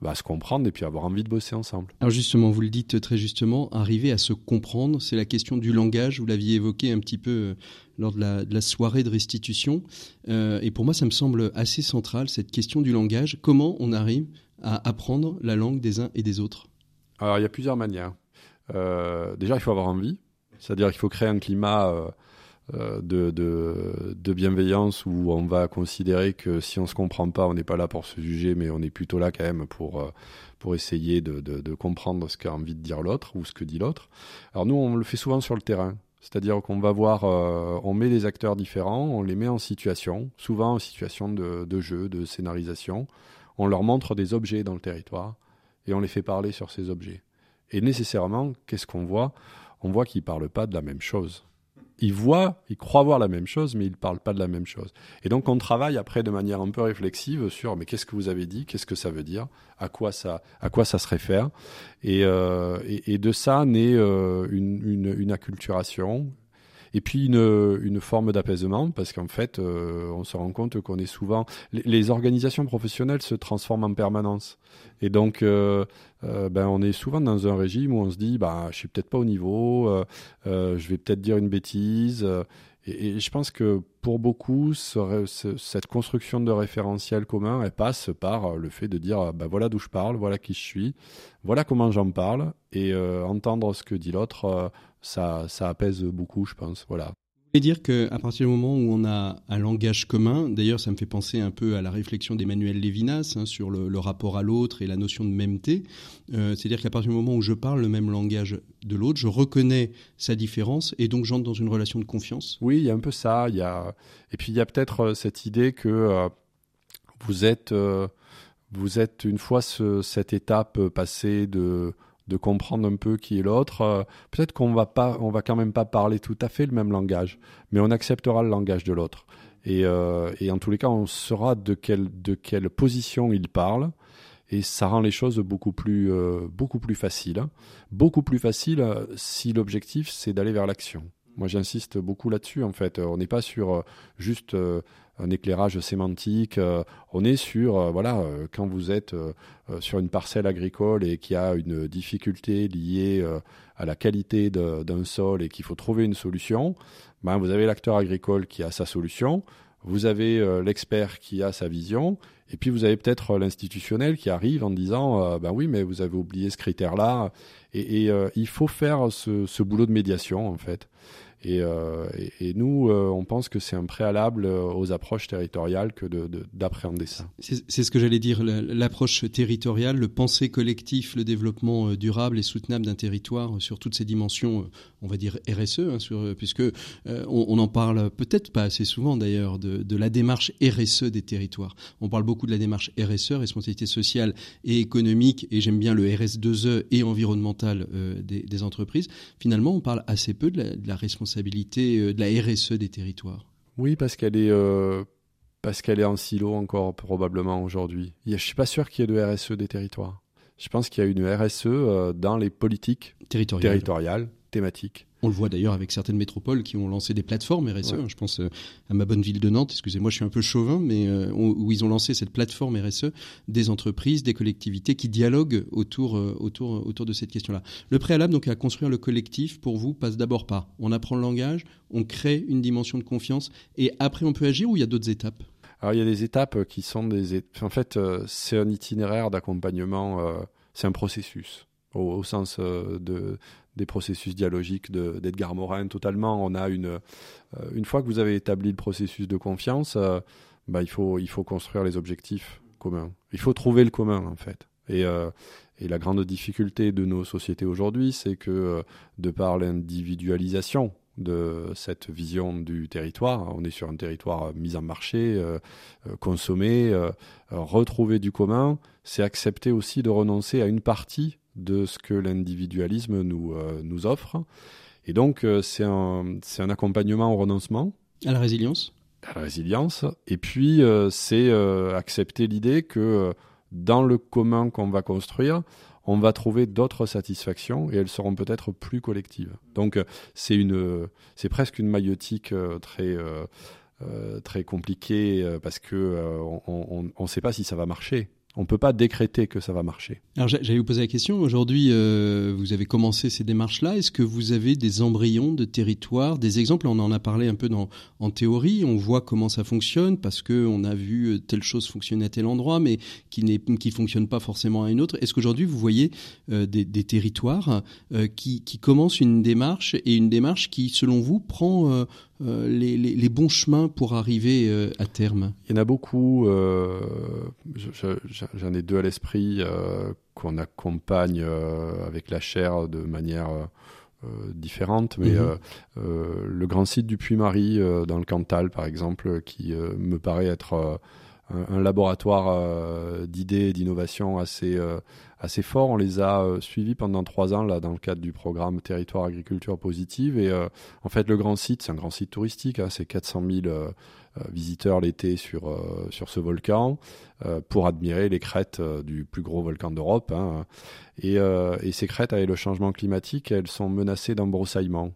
bah, se comprendre et puis avoir envie de bosser ensemble. Alors justement, vous le dites très justement, arriver à se comprendre, c'est la question du langage, vous l'aviez évoqué un petit peu euh, lors de la, soirée de restitution, euh, et pour moi ça me semble assez central, cette question du langage, comment on arrive à apprendre la langue des uns et des autres? Alors il y a plusieurs manières. Euh, déjà, il faut avoir envie, c'est-à-dire qu'il faut créer un climat euh, de, de, bienveillance où on va considérer que si on se comprend pas, on n'est pas là pour se juger, mais on est plutôt là quand même pour, euh, pour essayer de, de comprendre ce qu'a envie de dire l'autre ou ce que dit l'autre. Alors nous, on le fait souvent sur le terrain. C'est-à-dire qu'on va voir, euh, on met des acteurs différents, on les met en situation, souvent en situation de, de jeu, de scénarisation. On leur montre des objets dans le territoire et on les fait parler sur ces objets. Et nécessairement, qu'est-ce qu'on voit? On voit qu'ils ne parlent pas de la même chose ils voient, ils croient voir la même chose, mais ils ne parlent pas de la même chose. Et donc on travaille après de manière un peu réflexive sur mais qu'est-ce que vous avez dit, qu'est-ce que ça veut dire, à quoi ça, à quoi ça se réfère, et, euh, et, de ça naît euh, une, une, une, acculturation, et puis une, forme d'apaisement, parce qu'en fait, euh, on se rend compte qu'on est souvent... Les, organisations professionnelles se transforment en permanence. Et donc, euh, euh, ben, on est souvent dans un régime où on se dit, bah, je suis peut-être pas au niveau, je vais peut-être dire une bêtise. Et, je pense que pour beaucoup, cette construction de référentiel commun, elle passe par le fait de dire, bah, voilà d'où je parle, voilà qui je suis, voilà comment j'en parle, et entendre ce que dit l'autre ça, ça apaise beaucoup, je pense. Voilà. Vous voulez dire qu'à partir du moment où on a un langage commun, d'ailleurs ça me fait penser un peu à la réflexion d'Emmanuel Lévinas hein, sur le, rapport à l'autre et la notion de mêmeté, euh, c'est-à-dire qu'à partir du moment où je parle le même langage de l'autre, je reconnais sa différence et donc j'entre dans une relation de confiance Oui, il y a un peu ça. Il y a... Et puis il y a peut-être euh, cette idée que euh, vous, êtes, vous êtes, une fois cette étape passée de de comprendre un peu qui est l'autre. Euh, peut-être qu'on va pas, on va quand même pas parler tout à fait le même langage, mais on acceptera le langage de l'autre. Et, euh, et, en tous les cas, on saura de quelle, de quelle position il parle. Et ça rend les choses beaucoup plus, euh, beaucoup plus faciles. Beaucoup plus faciles si l'objectif, c'est d'aller vers l'action. Moi, j'insiste beaucoup là-dessus, en fait. On n'est pas sur juste un éclairage sémantique. Euh, on est sur, euh, voilà, euh, quand vous êtes sur une parcelle agricole et qu'il y a une difficulté liée à la qualité d'un sol et qu'il faut trouver une solution, ben vous avez l'acteur agricole qui a sa solution, vous avez l'expert qui a sa vision, et puis vous avez peut-être l'institutionnel qui arrive en disant, ben oui, mais vous avez oublié ce critère-là, et, il faut faire ce, ce, boulot de médiation en fait. Et, euh, et, nous, euh, on pense que c'est un préalable euh, aux approches territoriales que d'appréhender de, ça. C'est ce que j'allais dire, l'approche territoriale, le penser collectif, le développement durable et soutenable d'un territoire sur toutes ses dimensions, on va dire RSE, hein, sur, puisque on, en parle peut-être pas assez souvent d'ailleurs de, la démarche RSE des territoires. On parle beaucoup de la démarche RSE, responsabilité sociale et économique, et j'aime bien le RS2E et environnemental des, entreprises. Finalement, on parle assez peu de la responsabilité euh, de la RSE des territoires Oui, parce qu'elle est, euh, parce qu'elle est en silo encore probablement aujourd'hui. Je ne suis pas sûr qu'il y ait de RSE des territoires. Je pense qu'il y a une RSE euh, dans les politiques territoriales thématiques. On le voit d'ailleurs avec certaines métropoles qui ont lancé des plateformes RSE. Je pense euh, à ma bonne ville de Nantes, excusez-moi, je suis un peu chauvin, mais euh, où ils ont lancé cette plateforme RSE des entreprises, des collectivités qui dialoguent autour, euh, autour, autour de cette question-là. Le préalable donc à construire le collectif, pour vous, passe d'abord par on apprend le langage, on crée une dimension de confiance, et après on peut agir ou il y a d'autres étapes? Alors il y a des étapes qui sont des... En fait, c'est un itinéraire d'accompagnement, c'est un processus au, sens de, des processus dialogiques d'Edgar Morin totalement. On a une, euh, une fois que vous avez établi le processus de confiance, euh, bah, il, faut, il faut construire les objectifs communs. Il faut trouver le commun en fait. Et, euh, et la grande difficulté de nos sociétés aujourd'hui, c'est que de par l'individualisation de cette vision du territoire, on est sur un territoire mis en marché, consommé, retrouver du commun, c'est accepter aussi de renoncer à une partie de ce que l'individualisme nous, euh, nous offre. Et donc, euh, c'est un, un accompagnement au renoncement. À la résilience À la résilience. Et puis, euh, c'est accepter l'idée que dans le commun qu'on va construire, on va trouver d'autres satisfactions et elles seront peut-être plus collectives. Donc, c'est une, c'est presque une maïotique très, très compliquée parce que on ne sait pas si ça va marcher. On ne peut pas décréter que ça va marcher. Alors j'allais vous poser la question. Aujourd'hui, euh, vous avez commencé ces démarches-là. Est-ce que vous avez des embryons de territoire, des exemples? On en a parlé un peu en théorie. On voit comment ça fonctionne parce que on a vu euh, telle chose fonctionner à tel endroit, mais qui n'est qui fonctionne pas forcément à une autre. Est-ce qu'aujourd'hui vous voyez euh, des, territoires qui, qui commencent une démarche et une démarche qui, selon vous, prend les, les, les, bons chemins pour arriver euh, à terme Il y en a beaucoup. Euh, J'en ai deux à l'esprit qu'on accompagne avec la chair de manière différente, mais mhm. le grand site du Puy-Marie dans le Cantal, par exemple, qui me paraît être un, laboratoire d'idées et d'innovation assez assez fort. On les a euh, suivis pendant trois ans là dans le cadre du programme Territoire Agriculture Positive. Et euh, en fait, le grand site, c'est un grand site touristique. Hein, c'est 400 000 euh, visiteurs l'été sur sur ce volcan pour admirer les crêtes du plus gros volcan d'Europe. Hein. Et, et, ces crêtes, avec le changement climatique, elles sont menacées d'embroussaillement.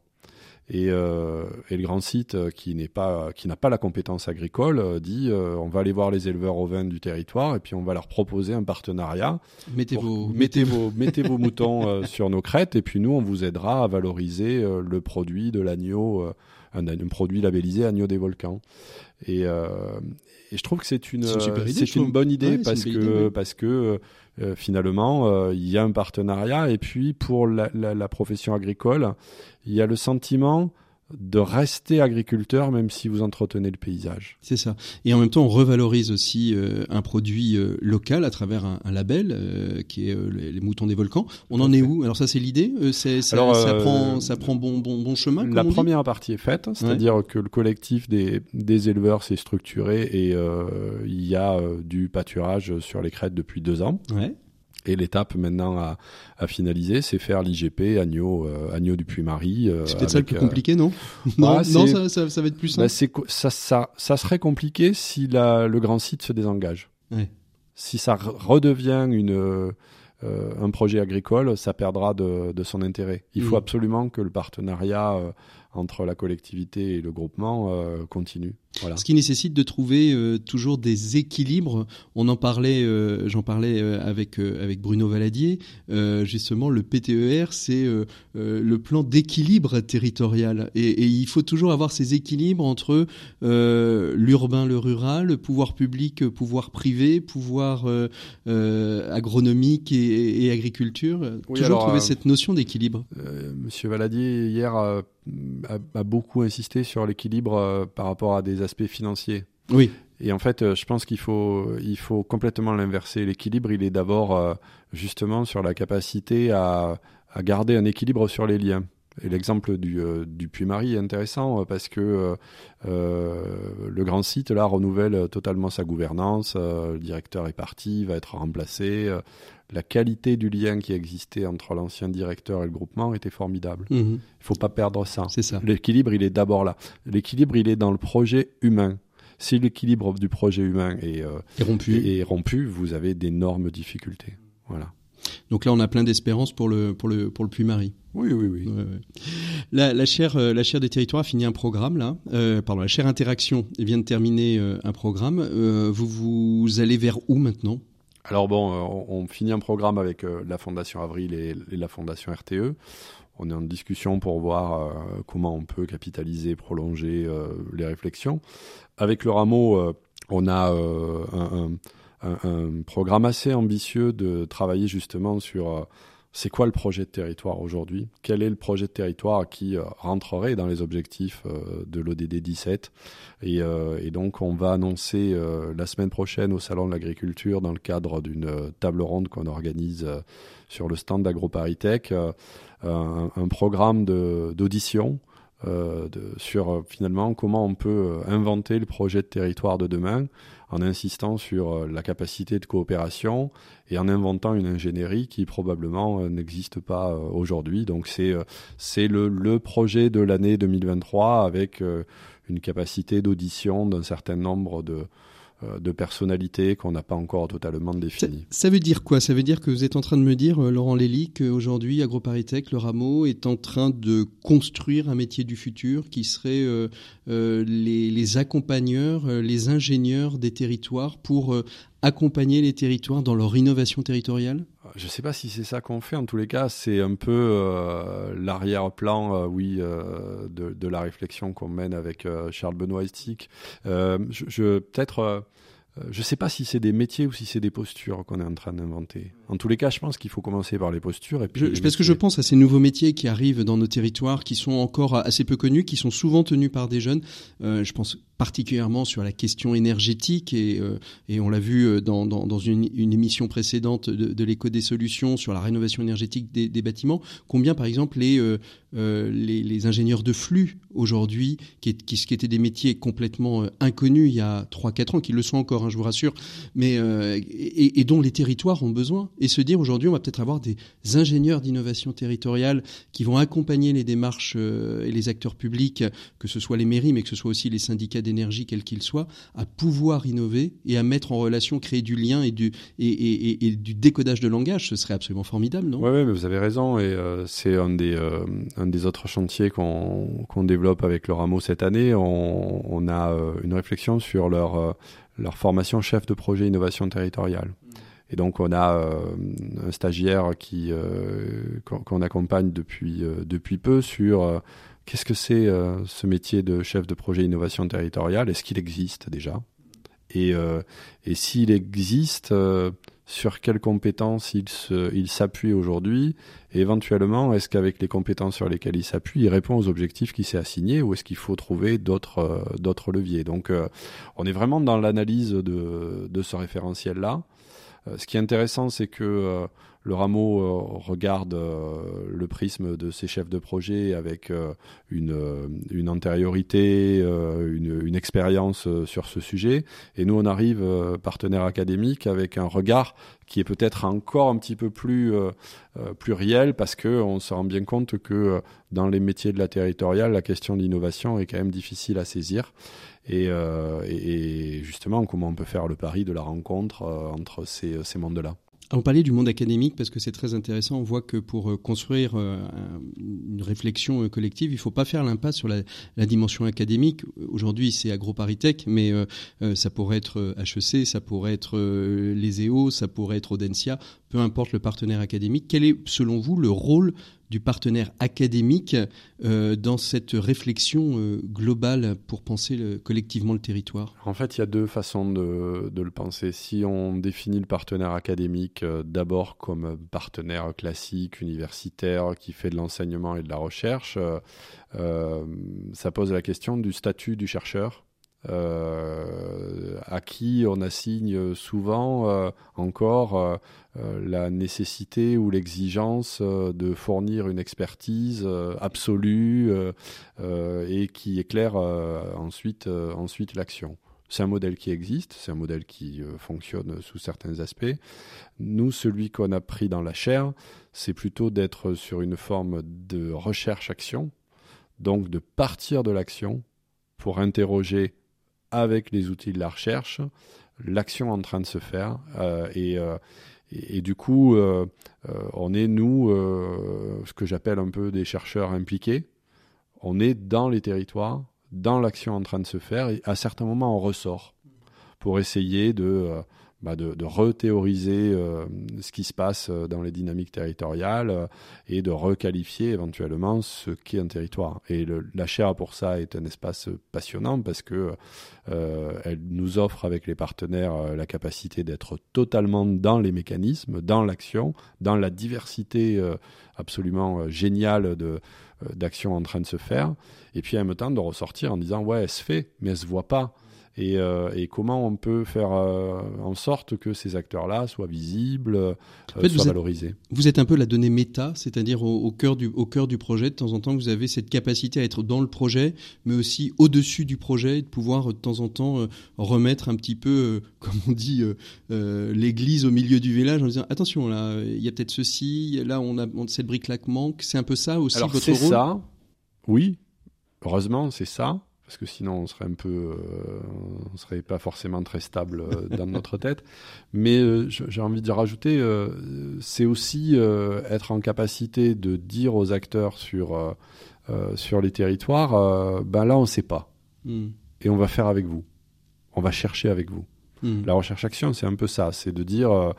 Et, euh, et, le grand site euh, qui n'est pas qui n'a pas la compétence agricole euh, dit euh, on va aller voir les éleveurs ovins du territoire et puis on va leur proposer un partenariat. Mettez vos mettez vos mettez vos moutons sur nos crêtes et puis nous on vous aidera à valoriser le produit de l'agneau un, un, produit labellisé agneau des volcans. Et, et je trouve que c'est une c'est une, une, bonne idée parce que idée, parce que euh, finalement, euh, il y a un partenariat. Et puis, pour la, la, la, profession agricole, il y a le sentiment de rester agriculteur même si vous entretenez le paysage. C'est ça. Et en même temps, on revalorise aussi euh, un produit euh, local à travers un, un label euh, qui est les, moutons des volcans. On en est où? Alors ça, c'est l'idée. C'est ça, Alors, ça prend ça prend bon bon bon chemin. La première partie est faite, c'est-à-dire ouais. que le collectif des des éleveurs s'est structuré et il y a du pâturage sur les crêtes depuis deux ans. Ouais. Et l'étape maintenant à, à finaliser, c'est faire l'IGP agneau, euh, agneau du Puy-Marie. Euh, c'est peut-être ça le plus compliqué, non Non, ah, non ça, ça, ça, va être plus simple. Bah ça, ça, ça serait compliqué si la, le grand site se désengage. Ouais. Si ça redevient une, euh, un projet agricole, ça perdra de, de son intérêt. Il mmh. faut absolument que le partenariat euh, entre la collectivité et le groupement euh, continue. Voilà. Ce qui nécessite de trouver euh, toujours des équilibres. On en parlait, euh, j'en parlais euh, avec euh, avec Bruno Valadier. justement, le PTER, c'est le plan d'équilibre territorial, et, et, il faut toujours avoir ces équilibres entre l'urbain, le rural, le pouvoir public, pouvoir privé, pouvoir agronomique et, et agriculture. Oui, toujours alors, trouver cette notion d'équilibre. Monsieur Valadier hier a, beaucoup insisté sur l'équilibre par rapport à des aspects financiers. Oui. Et en fait, je pense qu'il faut, il faut complètement l'inverser. L'équilibre, il est d'abord justement sur la capacité à, à garder un équilibre sur les liens. Et l'exemple du, euh, du Puy-Marie est intéressant euh, parce que euh, le grand site là renouvelle totalement sa gouvernance, le directeur est parti, va être remplacé. la qualité du lien qui existait entre l'ancien directeur et le groupement était formidable. Mhm. Il ne faut pas perdre ça. Ça. L'équilibre, il est d'abord là. L'équilibre, il est dans le projet humain. Si l'équilibre du projet humain est, rompu. est rompu, vous avez d'énormes difficultés. Voilà. Donc là, on a plein d'espérance pour le, pour le, pour le Puy-Marie. Oui, oui, oui. La, la, chaire, euh, la chaire des territoires a fini un programme, là. Euh, pardon, la chaire Interaction vient de terminer euh, un programme. vous, vous allez vers où maintenant? Alors bon, on, finit un programme avec la Fondation Avril et, la Fondation RTE. On est en discussion pour voir comment on peut capitaliser, prolonger les réflexions. Avec le rameau, on a un un, programme assez ambitieux de travailler justement sur euh, c'est quoi le projet de territoire aujourd'hui? Quel est le projet de territoire qui euh, rentrerait dans les objectifs euh, de l'ODD 17 et, et, donc on va annoncer la semaine prochaine au Salon de l'Agriculture dans le cadre d'une table ronde qu'on organise sur le stand d'AgroParisTech un, un, programme d'audition sur finalement comment on peut inventer le projet de territoire de demain en insistant sur euh, la capacité de coopération et en inventant une ingénierie qui probablement euh, n'existe pas euh, aujourd'hui. Donc c'est c'est le, le, projet de l'année 2023 avec une capacité d'audition d'un certain nombre de euh, de personnalité qu'on n'a pas encore totalement définie. Ça, veut dire quoi? Ça veut dire que vous êtes en train de me dire, euh, Laurent Lély, qu'aujourd'hui, AgroParisTech, le rameau, est en train de construire un métier du futur qui serait euh, les, accompagneurs, les ingénieurs des territoires pour accompagner les territoires dans leur innovation territoriale? Je ne sais pas si c'est ça qu'on fait. En tous les cas, c'est un peu euh, l'arrière-plan, euh, oui, euh, de, la réflexion qu'on mène avec Charles Benoît Estic. peut-être je ne sais pas si c'est des métiers ou si c'est des postures qu'on est en train d'inventer. En tous les cas, je pense qu'il faut commencer par les postures. Et puis parce que je pense à ces nouveaux métiers qui arrivent dans nos territoires, qui sont encore assez peu connus, qui sont souvent tenus par des jeunes. Euh, je pense particulièrement sur la question énergétique et, euh, et on l'a vu dans, dans, dans une, une, émission précédente de, de l'éco des solutions sur la rénovation énergétique des, des bâtiments. Combien, par exemple, les, les, les, ingénieurs de flux aujourd'hui, qui, qui, qui, étaient des métiers complètement inconnus il y a 3-4 ans, qui le sont encore Hein, je vous rassure, mais euh, et, dont les territoires ont besoin. Et se dire aujourd'hui, on va peut-être avoir des ingénieurs d'innovation territoriale qui vont accompagner les démarches euh, et les acteurs publics, que ce soit les mairies, mais que ce soit aussi les syndicats d'énergie, quels qu'ils soient, à pouvoir innover et à mettre en relation, créer du lien et du et, du décodage de langage. Ce serait absolument formidable, non? Oui, ouais, mais vous avez raison. Et euh, c'est un des un des autres chantiers qu'on développe avec le rameau cette année. On, on a une réflexion sur leur leur formation chef de projet innovation territoriale. Et donc on a euh, un stagiaire qui euh, qu'on accompagne depuis euh, depuis peu sur qu'est-ce que c'est ce métier de chef de projet innovation territoriale? Est-ce qu'il existe déjà? Et, et s'il existe, sur quelles compétences il s'appuie aujourd'hui? Et éventuellement est-ce qu'avec les compétences sur lesquelles il s'appuie, il répond aux objectifs qui s'est assigné ou est-ce qu'il faut trouver d'autres d'autres leviers? Donc on est vraiment dans l'analyse de, de ce référentiel là. Euh, ce qui est intéressant, c'est que le rameau euh, regarde euh, le prisme de ses chefs de projet avec euh, une, une antériorité, une, expérience sur ce sujet. Et nous, on arrive, partenaire académique, avec un regard qui est peut-être encore un petit peu plus pluriel parce que on se rend bien compte que dans les métiers de la territoriale, la question de l'innovation est quand même difficile à saisir. Et, et, justement, comment on peut faire le pari de la rencontre entre ces, ces mondes-là? On parlait du monde académique parce que c'est très intéressant. On voit que pour euh, construire euh, une réflexion euh, collective, il ne faut pas faire l'impasse sur la, dimension académique. Aujourd'hui, c'est AgroParisTech, mais ça pourrait être HEC, ça pourrait être les EO, ça pourrait être Audencia, peu importe le partenaire académique. Quel est, selon vous, le rôle du partenaire académique euh, dans cette réflexion euh, globale pour penser collectivement le territoire En fait, il y a deux façons de, le penser. Si on définit le partenaire académique euh, d'abord comme partenaire classique, universitaire, qui fait de l'enseignement et de la recherche, ça pose la question du statut du chercheur euh, à qui on assigne souvent euh, encore euh, la nécessité ou l'exigence de fournir une expertise absolue et qui éclaire ensuite, ensuite l'action. C'est un modèle qui existe, c'est un modèle qui fonctionne sous certains aspects. Nous, celui qu'on a pris dans la chair, c'est plutôt d'être sur une forme de recherche-action, donc de partir de l'action pour interroger avec les outils de la recherche, l'action en train de se faire. Euh, euh, et, du coup, euh, on est, nous, ce que j'appelle un peu des chercheurs impliqués. On est dans les territoires, dans l'action en train de se faire, et à certains moments, on ressort pour essayer de bah, de, de rethéoriser euh, ce qui se passe euh, dans les dynamiques territoriales euh, et de requalifier éventuellement ce qu'est un territoire. Et la chaire pour ça est un espace passionnant parce que elle nous offre avec les partenaires la capacité d'être totalement dans les mécanismes, dans l'action, dans la diversité absolument géniale de d'actions en train de se faire, et puis en même temps de ressortir en disant ouais elle se fait, mais elle se voit pas. Euh, et, comment on peut faire euh, en sorte que ces acteurs-là soient visibles, euh, soient valorisés? vous êtes un peu la donnée méta, c'est-à-dire au, cœur du, au cœur du projet. De temps en temps, vous avez cette capacité à être dans le projet, mais aussi au-dessus du projet, de pouvoir de temps en temps remettre un petit peu, comme on dit, l'église au milieu du village en disant attention là, il y a peut-être ceci, là on a cette brique-là manque. C'est un peu ça aussi Alors, votre rôle? C'est ça, oui. Heureusement, c'est ça parce que sinon on serait un peu, euh, on serait pas forcément très stable euh, dans notre tête. Mais euh, j'ai envie de rajouter, c'est aussi être en capacité de dire aux acteurs sur sur les territoires, ben là on sait pas, hmm. et on va faire avec vous, on va chercher avec vous. Hmm. La recherche-action, c'est un peu ça, c'est de dire,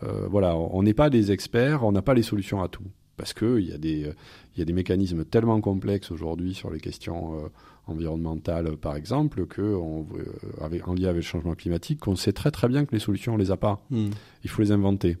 voilà, on n'est pas des experts, on n'a pas les solutions à tout, parce que il y a des y a des mécanismes tellement complexes aujourd'hui sur les questions environnementale, par exemple, que on, euh, avec, en lien avec le changement climatique, qu'on sait très très bien que les solutions, on les a pas. Hmm. Il faut les inventer.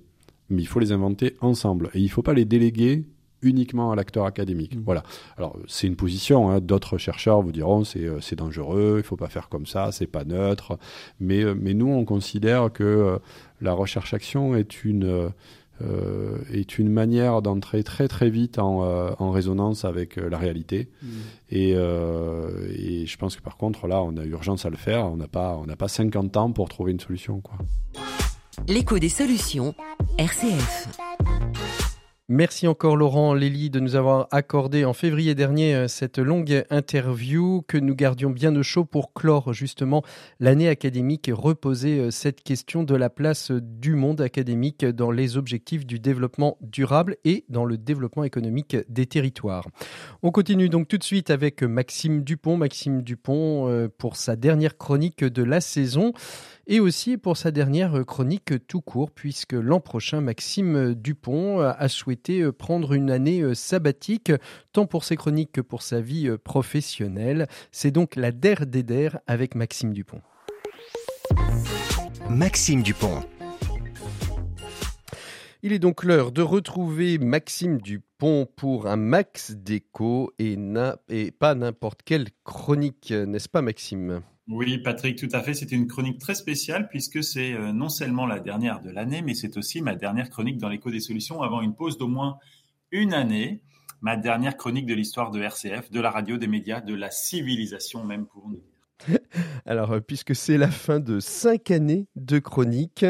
Mais il faut les inventer ensemble. Et il ne faut pas les déléguer uniquement à l'acteur académique. Hmm. Voilà. Alors c'est une position. Hein. D'autres chercheurs vous diront c'est euh, c'est dangereux, il faut pas faire comme ça, c'est pas neutre. Mais euh, mais nous on considère que la recherche action est une euh, est une manière d'entrer très très vite en, euh, en résonance avec euh, la réalité. Mm. Et, et, je pense que par contre, là, on a urgence à le faire. On n'a pas, on pas 50 ans pour trouver une solution. Quoi. L'écho des solutions, RCF. Merci encore Laurent Lély de nous avoir accordé en février dernier euh, cette longue interview que nous gardions bien au chaud pour clore justement l'année académique et reposer euh, cette question de la place du monde académique dans les objectifs du développement durable et dans le développement économique des territoires. On continue donc tout de suite avec Maxime Dupont. Maxime Dupont euh, pour sa dernière chronique de la saison et aussi pour sa dernière chronique tout court, puisque l'an prochain, Maxime Dupont a souhaité prendre une année sabbatique, tant pour ses chroniques que pour sa vie professionnelle. C'est donc la der des der avec Maxime Dupont. Maxime Dupont. Il est donc l'heure de retrouver Maxime Dupont pour un max déco et, et pas n'importe quelle chronique, n'est-ce pas Maxime? Oui, Patrick, tout à fait. C'est une chronique très spéciale puisque c'est euh, non seulement la dernière de l'année, mais c'est aussi ma dernière chronique dans l'écho des solutions avant une pause d'au moins une année. Ma dernière chronique de l'histoire de RCF, de la radio, des médias, de la civilisation même pour nous. Alors, euh, puisque c'est la fin de cinq années de chronique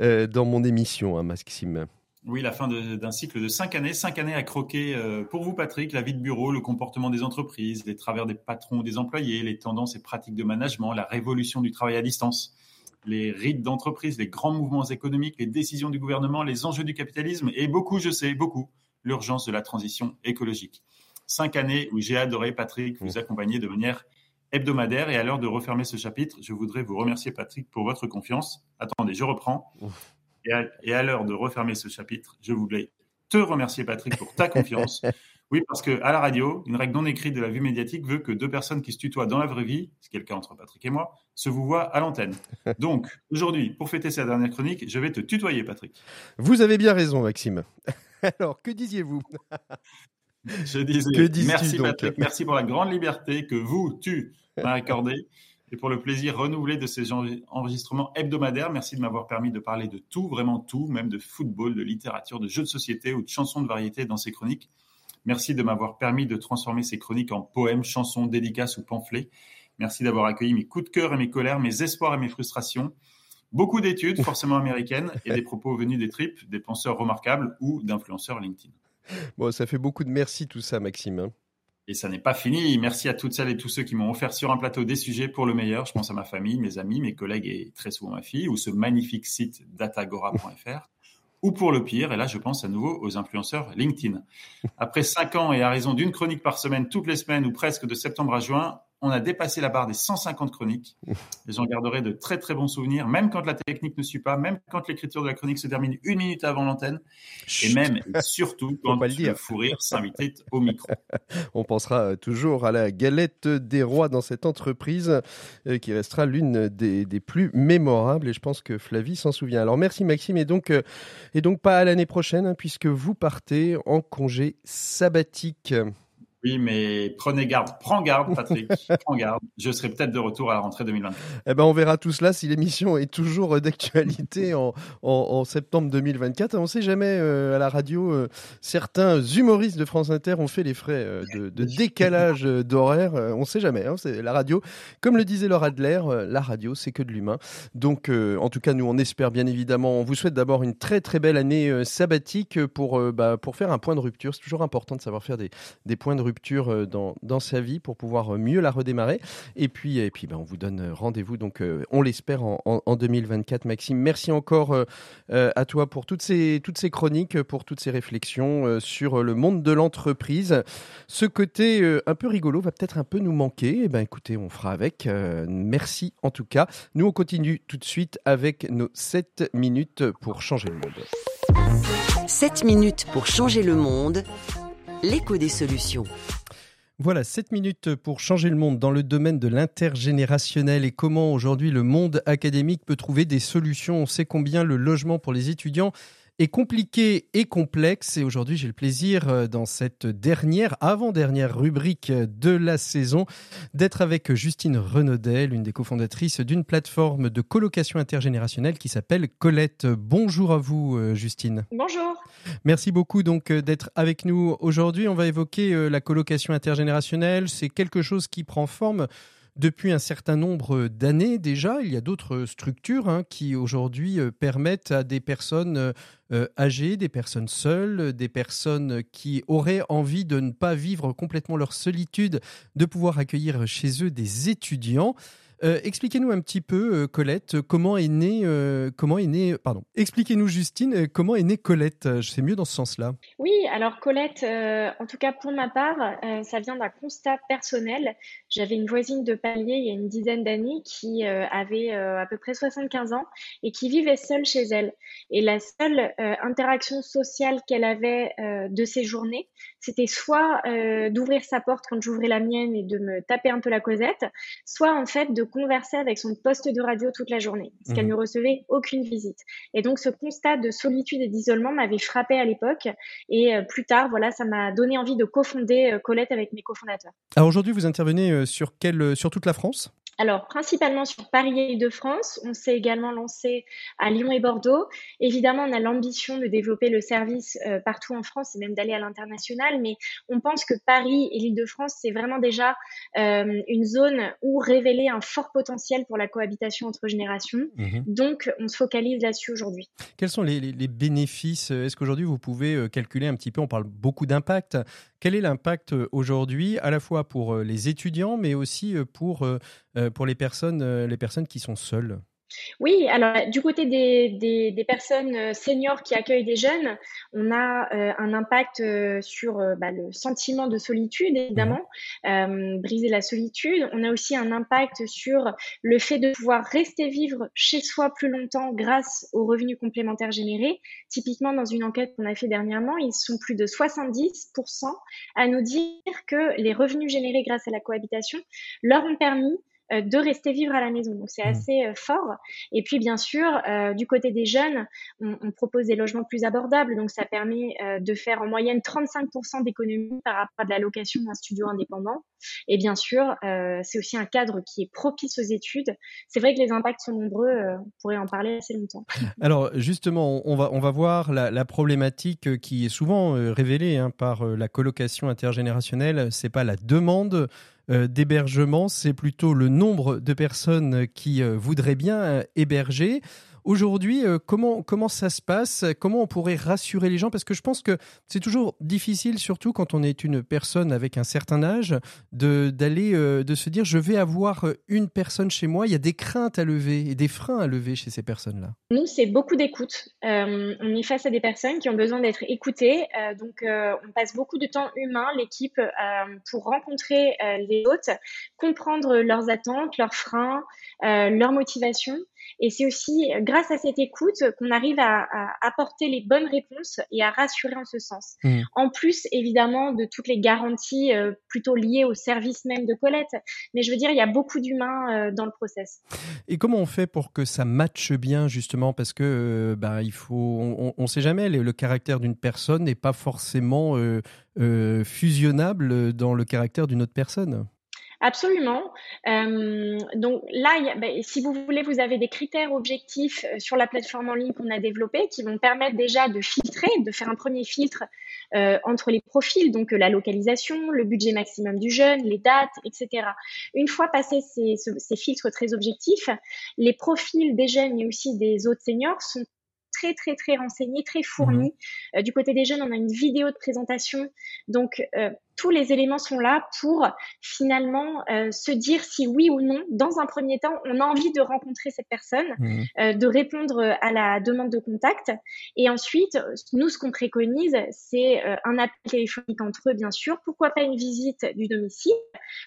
euh, dans mon émission, hein, Maxime. Oui, la fin d'un cycle de cinq années. Cinq années à croquer euh, pour vous, Patrick, la vie de bureau, le comportement des entreprises, les travers des patrons ou des employés, les tendances et pratiques de management, la révolution du travail à distance, les rites d'entreprise, les grands mouvements économiques, les décisions du gouvernement, les enjeux du capitalisme et beaucoup, je sais, beaucoup, l'urgence de la transition écologique. Cinq années où j'ai adoré, Patrick, vous accompagner de manière hebdomadaire. Et à l'heure de refermer ce chapitre, je voudrais vous remercier, Patrick, pour votre confiance. Attendez, je reprends. Et à, l'heure de refermer ce chapitre, je voulais te remercier, Patrick, pour ta confiance. Oui, parce que à la radio, une règle non écrite de la vue médiatique veut que deux personnes qui se tutoient dans la vraie vie, ce qui est le cas entre Patrick et moi, se vous voient à l'antenne. Donc, aujourd'hui, pour fêter sa dernière chronique, je vais te tutoyer, Patrick. Vous avez bien raison, Maxime. Alors, que disiez-vous? Je disais, que merci Patrick, merci pour la grande liberté que vous, tu, m'as accordée et pour le plaisir renouvelé de ces enregistrements hebdomadaires. Merci de m'avoir permis de parler de tout, vraiment tout, même de football, de littérature, de jeux de société ou de chansons de variété dans ces chroniques. Merci de m'avoir permis de transformer ces chroniques en poèmes, chansons, dédicaces ou pamphlets. Merci d'avoir accueilli mes coups de cœur et mes colères, mes espoirs et mes frustrations. Beaucoup d'études, forcément américaines, et des propos venus des tripes, des penseurs remarquables ou d'influenceurs LinkedIn. Bon, ça fait beaucoup de merci tout ça, Maxime. Et ça n'est pas fini. Merci à toutes celles et tous ceux qui m'ont offert sur un plateau des sujets pour le meilleur. Je pense à ma famille, mes amis, mes collègues et très souvent ma fille, ou ce magnifique site datagora.fr ou pour le pire, et là je pense à nouveau aux influenceurs LinkedIn. Après cinq ans et à raison d'une chronique par semaine toutes les semaines ou presque de septembre à juin, on a dépassé la barre des 150 chroniques. Et j'en garderai de très très bons souvenirs, même quand la technique ne suit pas, même quand l'écriture de la chronique se termine une minute avant l'antenne, et même et surtout quand le, le fou rire s'invitait au micro. On pensera toujours à la galette des rois dans cette entreprise, euh, qui restera l'une des, des, plus mémorables, et je pense que Flavie s'en souvient. Alors merci Maxime, et donc, euh, et donc pas à l'année prochaine, hein, puisque vous partez en congé sabbatique. Oui, mais prenez garde, prends garde, Patrick, prends garde. Je serai peut-être de retour à la rentrée 2020. Eh ben, on verra tout cela si l'émission est toujours d'actualité en, en, septembre 2024. On ne sait jamais euh, à la radio. Euh, certains humoristes de France Inter ont fait les frais euh, de, décalage d'horaire. on ne sait jamais. Hein, c'est la radio, comme le disait Laura Adler, la radio, c'est que de l'humain. Donc, en tout cas, nous, on espère bien évidemment. On vous souhaite d'abord une très très belle année sabbatique pour bah, pour faire un point de rupture. C'est toujours important de savoir faire des, des points de rupture euh, dans, sa vie pour pouvoir euh, mieux la redémarrer. Et puis, et puis ben, on vous donne euh, rendez-vous, donc on l'espère, en, en, 2024. Maxime, merci encore à toi pour toutes ces, toutes ces chroniques, pour toutes ces réflexions sur le monde de l'entreprise. Ce côté un peu rigolo va peut-être un peu nous manquer. eh ben, écoutez, on fera avec. merci en tout cas. Nous, on continue tout de suite avec nos 7 minutes pour changer le monde. 7 minutes pour changer le monde l'écho des solutions. Voilà, 7 minutes pour changer le monde dans le domaine de l'intergénérationnel et comment aujourd'hui le monde académique peut trouver des solutions. On sait combien le logement pour les étudiants est compliqué et complexe. Et aujourd'hui, j'ai le plaisir, euh, dans cette dernière, avant-dernière rubrique de la saison, d'être avec Justine Renaudel, l'une des cofondatrices d'une plateforme de colocation intergénérationnelle qui s'appelle Colette. Bonjour à vous, euh, Justine. Bonjour. Merci beaucoup donc euh, d'être avec nous aujourd'hui. On va évoquer la colocation intergénérationnelle. C'est quelque chose qui prend forme depuis un certain nombre d'années déjà. Il y a d'autres structures hein, qui aujourd'hui euh, permettent à des personnes euh, euh, âgées, des personnes seules, des personnes qui auraient envie de ne pas vivre complètement leur solitude, de pouvoir accueillir chez eux des étudiants. Euh, expliquez-nous un petit peu, euh, Colette, comment est née, euh, comment est née, pardon. Expliquez-nous, Justine, comment est née Colette. Je sais mieux dans ce sens-là. Oui, alors Colette, en tout cas pour ma part, ça vient d'un constat personnel. J'avais une voisine de palier il y a une dizaine d'années qui avait à peu près 75 ans et qui vivait seule chez elle. Et la seule interaction sociale qu'elle avait de ses journées, c'était soit d'ouvrir sa porte quand j'ouvrais la mienne et de me taper un peu la causette, soit en fait de converser avec son poste de radio toute la journée, parce qu'elle mhm. ne recevait aucune visite. Et donc ce constat de solitude et d'isolement m'avait frappé à l'époque, et euh, plus tard, voilà, ça m'a donné envie de cofonder euh, Colette avec mes cofondateurs. Alors aujourd'hui, vous intervenez euh, sur, quelle, sur toute la France? Alors, principalement sur Paris et de France. On s'est également lancé à Lyon et Bordeaux. Évidemment, on a l'ambition de développer le service euh, partout en France et même d'aller à l'international. Mais on pense que Paris et l'Île-de-France, c'est vraiment déjà euh, une zone où révéler un fort potentiel pour la cohabitation entre générations. Mhm. Donc, on se focalise là-dessus aujourd'hui. Quels sont les, les bénéfices? Est-ce qu'aujourd'hui, vous pouvez euh, calculer un petit peu? On parle beaucoup d'impact. Quel est l'impact aujourd'hui, à la fois pour les étudiants, mais aussi pour pour euh, les personnes qui sont seules? Oui, alors du côté des, des, personnes euh, seniors qui accueillent des jeunes, on a euh, un impact euh, sur bah, le sentiment de solitude, évidemment, briser la solitude. On a aussi un impact sur le fait de pouvoir rester vivre chez soi plus longtemps grâce aux revenus complémentaires générés. Typiquement, dans une enquête qu'on a fait dernièrement, ils sont plus de 70% à nous dire que les revenus générés grâce à la cohabitation leur ont permis de rester vivre à la maison. Donc c'est mmh. assez euh, fort. Et puis bien sûr, euh, du côté des jeunes, on, on, propose des logements plus abordables. Donc ça permet de faire en moyenne 35% d'économie par rapport à de la location d'un studio indépendant. Et bien sûr, c'est aussi un cadre qui est propice aux études. C'est vrai que les impacts sont nombreux. on pourrait en parler assez longtemps. Alors justement, on va on va voir la, la problématique qui est souvent révélée hein, par la colocation intergénérationnelle. C'est pas la demande euh, d'hébergement, c'est plutôt le nombre de personnes qui euh, voudraient bien euh, héberger. Aujourd'hui, euh, comment, comment ça se passe? Comment on pourrait rassurer les gens? Parce que je pense que c'est toujours difficile, surtout quand on est une personne avec un certain âge, de, d'aller, euh, de se dire je vais avoir une personne chez moi. Il y a des craintes à lever et des freins à lever chez ces personnes-là. Nous, c'est beaucoup d'écoute. Euh, on est face à des personnes qui ont besoin d'être écoutées. donc, on passe beaucoup de temps humain, l'équipe, pour rencontrer les hôtes, comprendre leurs attentes, leurs freins, leurs motivations. Et c'est aussi grâce à cette écoute qu'on arrive à, apporter les bonnes réponses et à rassurer en ce sens. Mmh. En plus, évidemment, de toutes les garanties euh, plutôt liées au service même de Colette. Mais je veux dire, il y a beaucoup d'humains euh, dans le process. Et comment on fait pour que ça matche bien, justement? Parce que, euh, bah, il faut, on ne sait jamais, le, caractère d'une personne n'est pas forcément fusionnable dans le caractère d'une autre personne. Absolument. Euh, donc là, ben, si vous voulez, vous avez des critères objectifs euh, sur la plateforme en ligne qu'on a développée qui vont permettre déjà de filtrer, de faire un premier filtre euh, entre les profils, donc la localisation, le budget maximum du jeune, les dates, etc. Une fois passés ces, ces filtres très objectifs, les profils des jeunes et aussi des autres seniors sont très très très renseigné, très fourni. Mmh. Euh, du côté des jeunes, on a une vidéo de présentation. Donc euh, tous les éléments sont là pour finalement euh, se dire si oui ou non, dans un premier temps, on a envie de rencontrer cette personne, mmh. de répondre à la demande de contact. Et ensuite, nous, ce qu'on préconise, c'est un appel téléphonique entre eux, bien sûr. Pourquoi pas une visite du domicile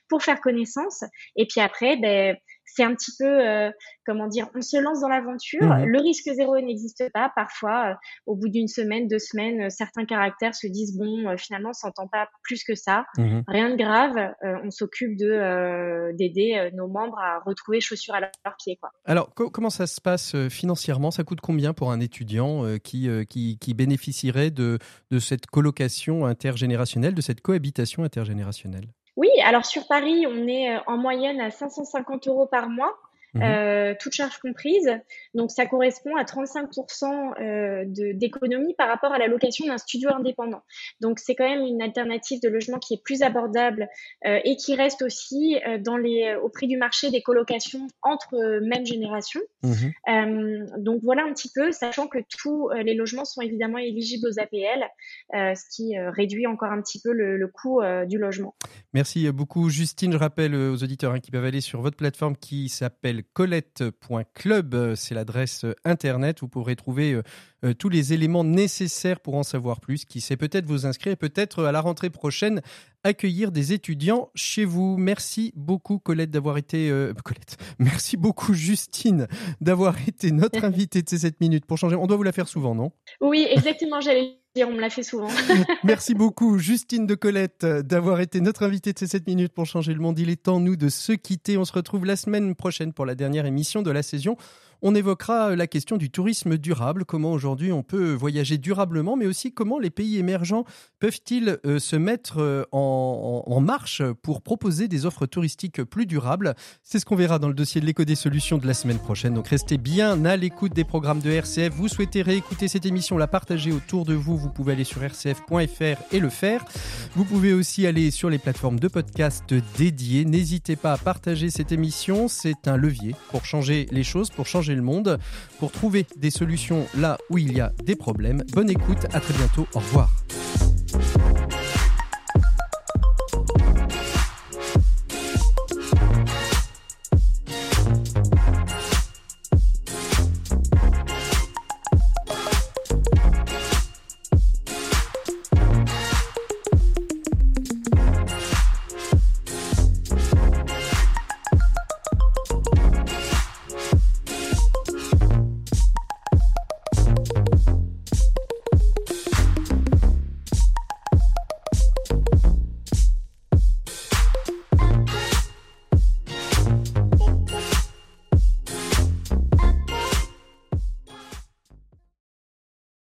pour faire connaissance. Et puis après, ben, c'est un petit peu, euh, comment dire, on se lance dans l'aventure. Mhm. Le risque zéro n'existe pas. Parfois, euh, au bout d'une semaine, deux semaines, euh, certains caractères se disent bon, finalement, on s'entend pas plus que ça. Mhm. Rien de grave. on s'occupe de d'aider nos membres à retrouver chaussures à leurs pieds. Quoi. Alors, comment ça se passe financièrement? Ça coûte combien pour un étudiant qui, qui, qui bénéficierait de, de cette colocation intergénérationnelle, de cette cohabitation intergénérationnelle? Oui, alors sur Paris, on est euh, en moyenne à 550 euros par mois. Mmh euh, toutes charges comprises. Donc, ça correspond à 35% euh, d'économie par rapport à la location d'un studio indépendant. Donc, c'est quand même une alternative de logement qui est plus abordable euh, et qui reste aussi dans les, au prix du marché des colocations entre mêmes générations. Mmh euh, donc, voilà un petit peu, sachant que tous les logements sont évidemment éligibles aux APL, ce qui réduit encore un petit peu le, le coût du logement. Merci beaucoup, Justine. Je rappelle aux auditeurs hein, qui peuvent aller sur votre plateforme qui s'appelle colette.club, c'est l'adresse internet. Vous pourrez trouver euh, euh, tous les éléments nécessaires pour en savoir plus, qui sait peut-être vous inscrire, peut-être à la rentrée prochaine accueillir des étudiants chez vous. Merci beaucoup Colette d'avoir été euh, Colette. Merci beaucoup Justine d'avoir été notre invitée de ces 7 minutes pour changer. On doit vous la faire souvent, non? Oui, exactement, j'allais on me l'a fait souvent. Merci beaucoup Justine de Colette d'avoir été notre invitée de ces 7 minutes pour changer le monde. Il est temps nous de se quitter. On se retrouve la semaine prochaine pour la dernière émission de la saison. On évoquera la question du tourisme durable, comment aujourd'hui on peut voyager durablement, mais aussi comment les pays émergents peuvent-ils euh, se mettre euh, en, marche pour proposer des offres touristiques plus durables. C'est ce qu'on verra dans le dossier de l'éco des solutions de la semaine prochaine. Donc restez bien à l'écoute des programmes de RCF. Vous souhaitez réécouter cette émission, la partager autour de vous, vous pouvez aller sur rcf.fr et le faire. Vous pouvez aussi aller sur les plateformes de podcast dédiées. N'hésitez pas à partager cette émission, c'est un levier pour changer les choses, pour le monde, pour trouver des solutions là où il y a des problèmes. Bonne écoute, à très bientôt, au revoir.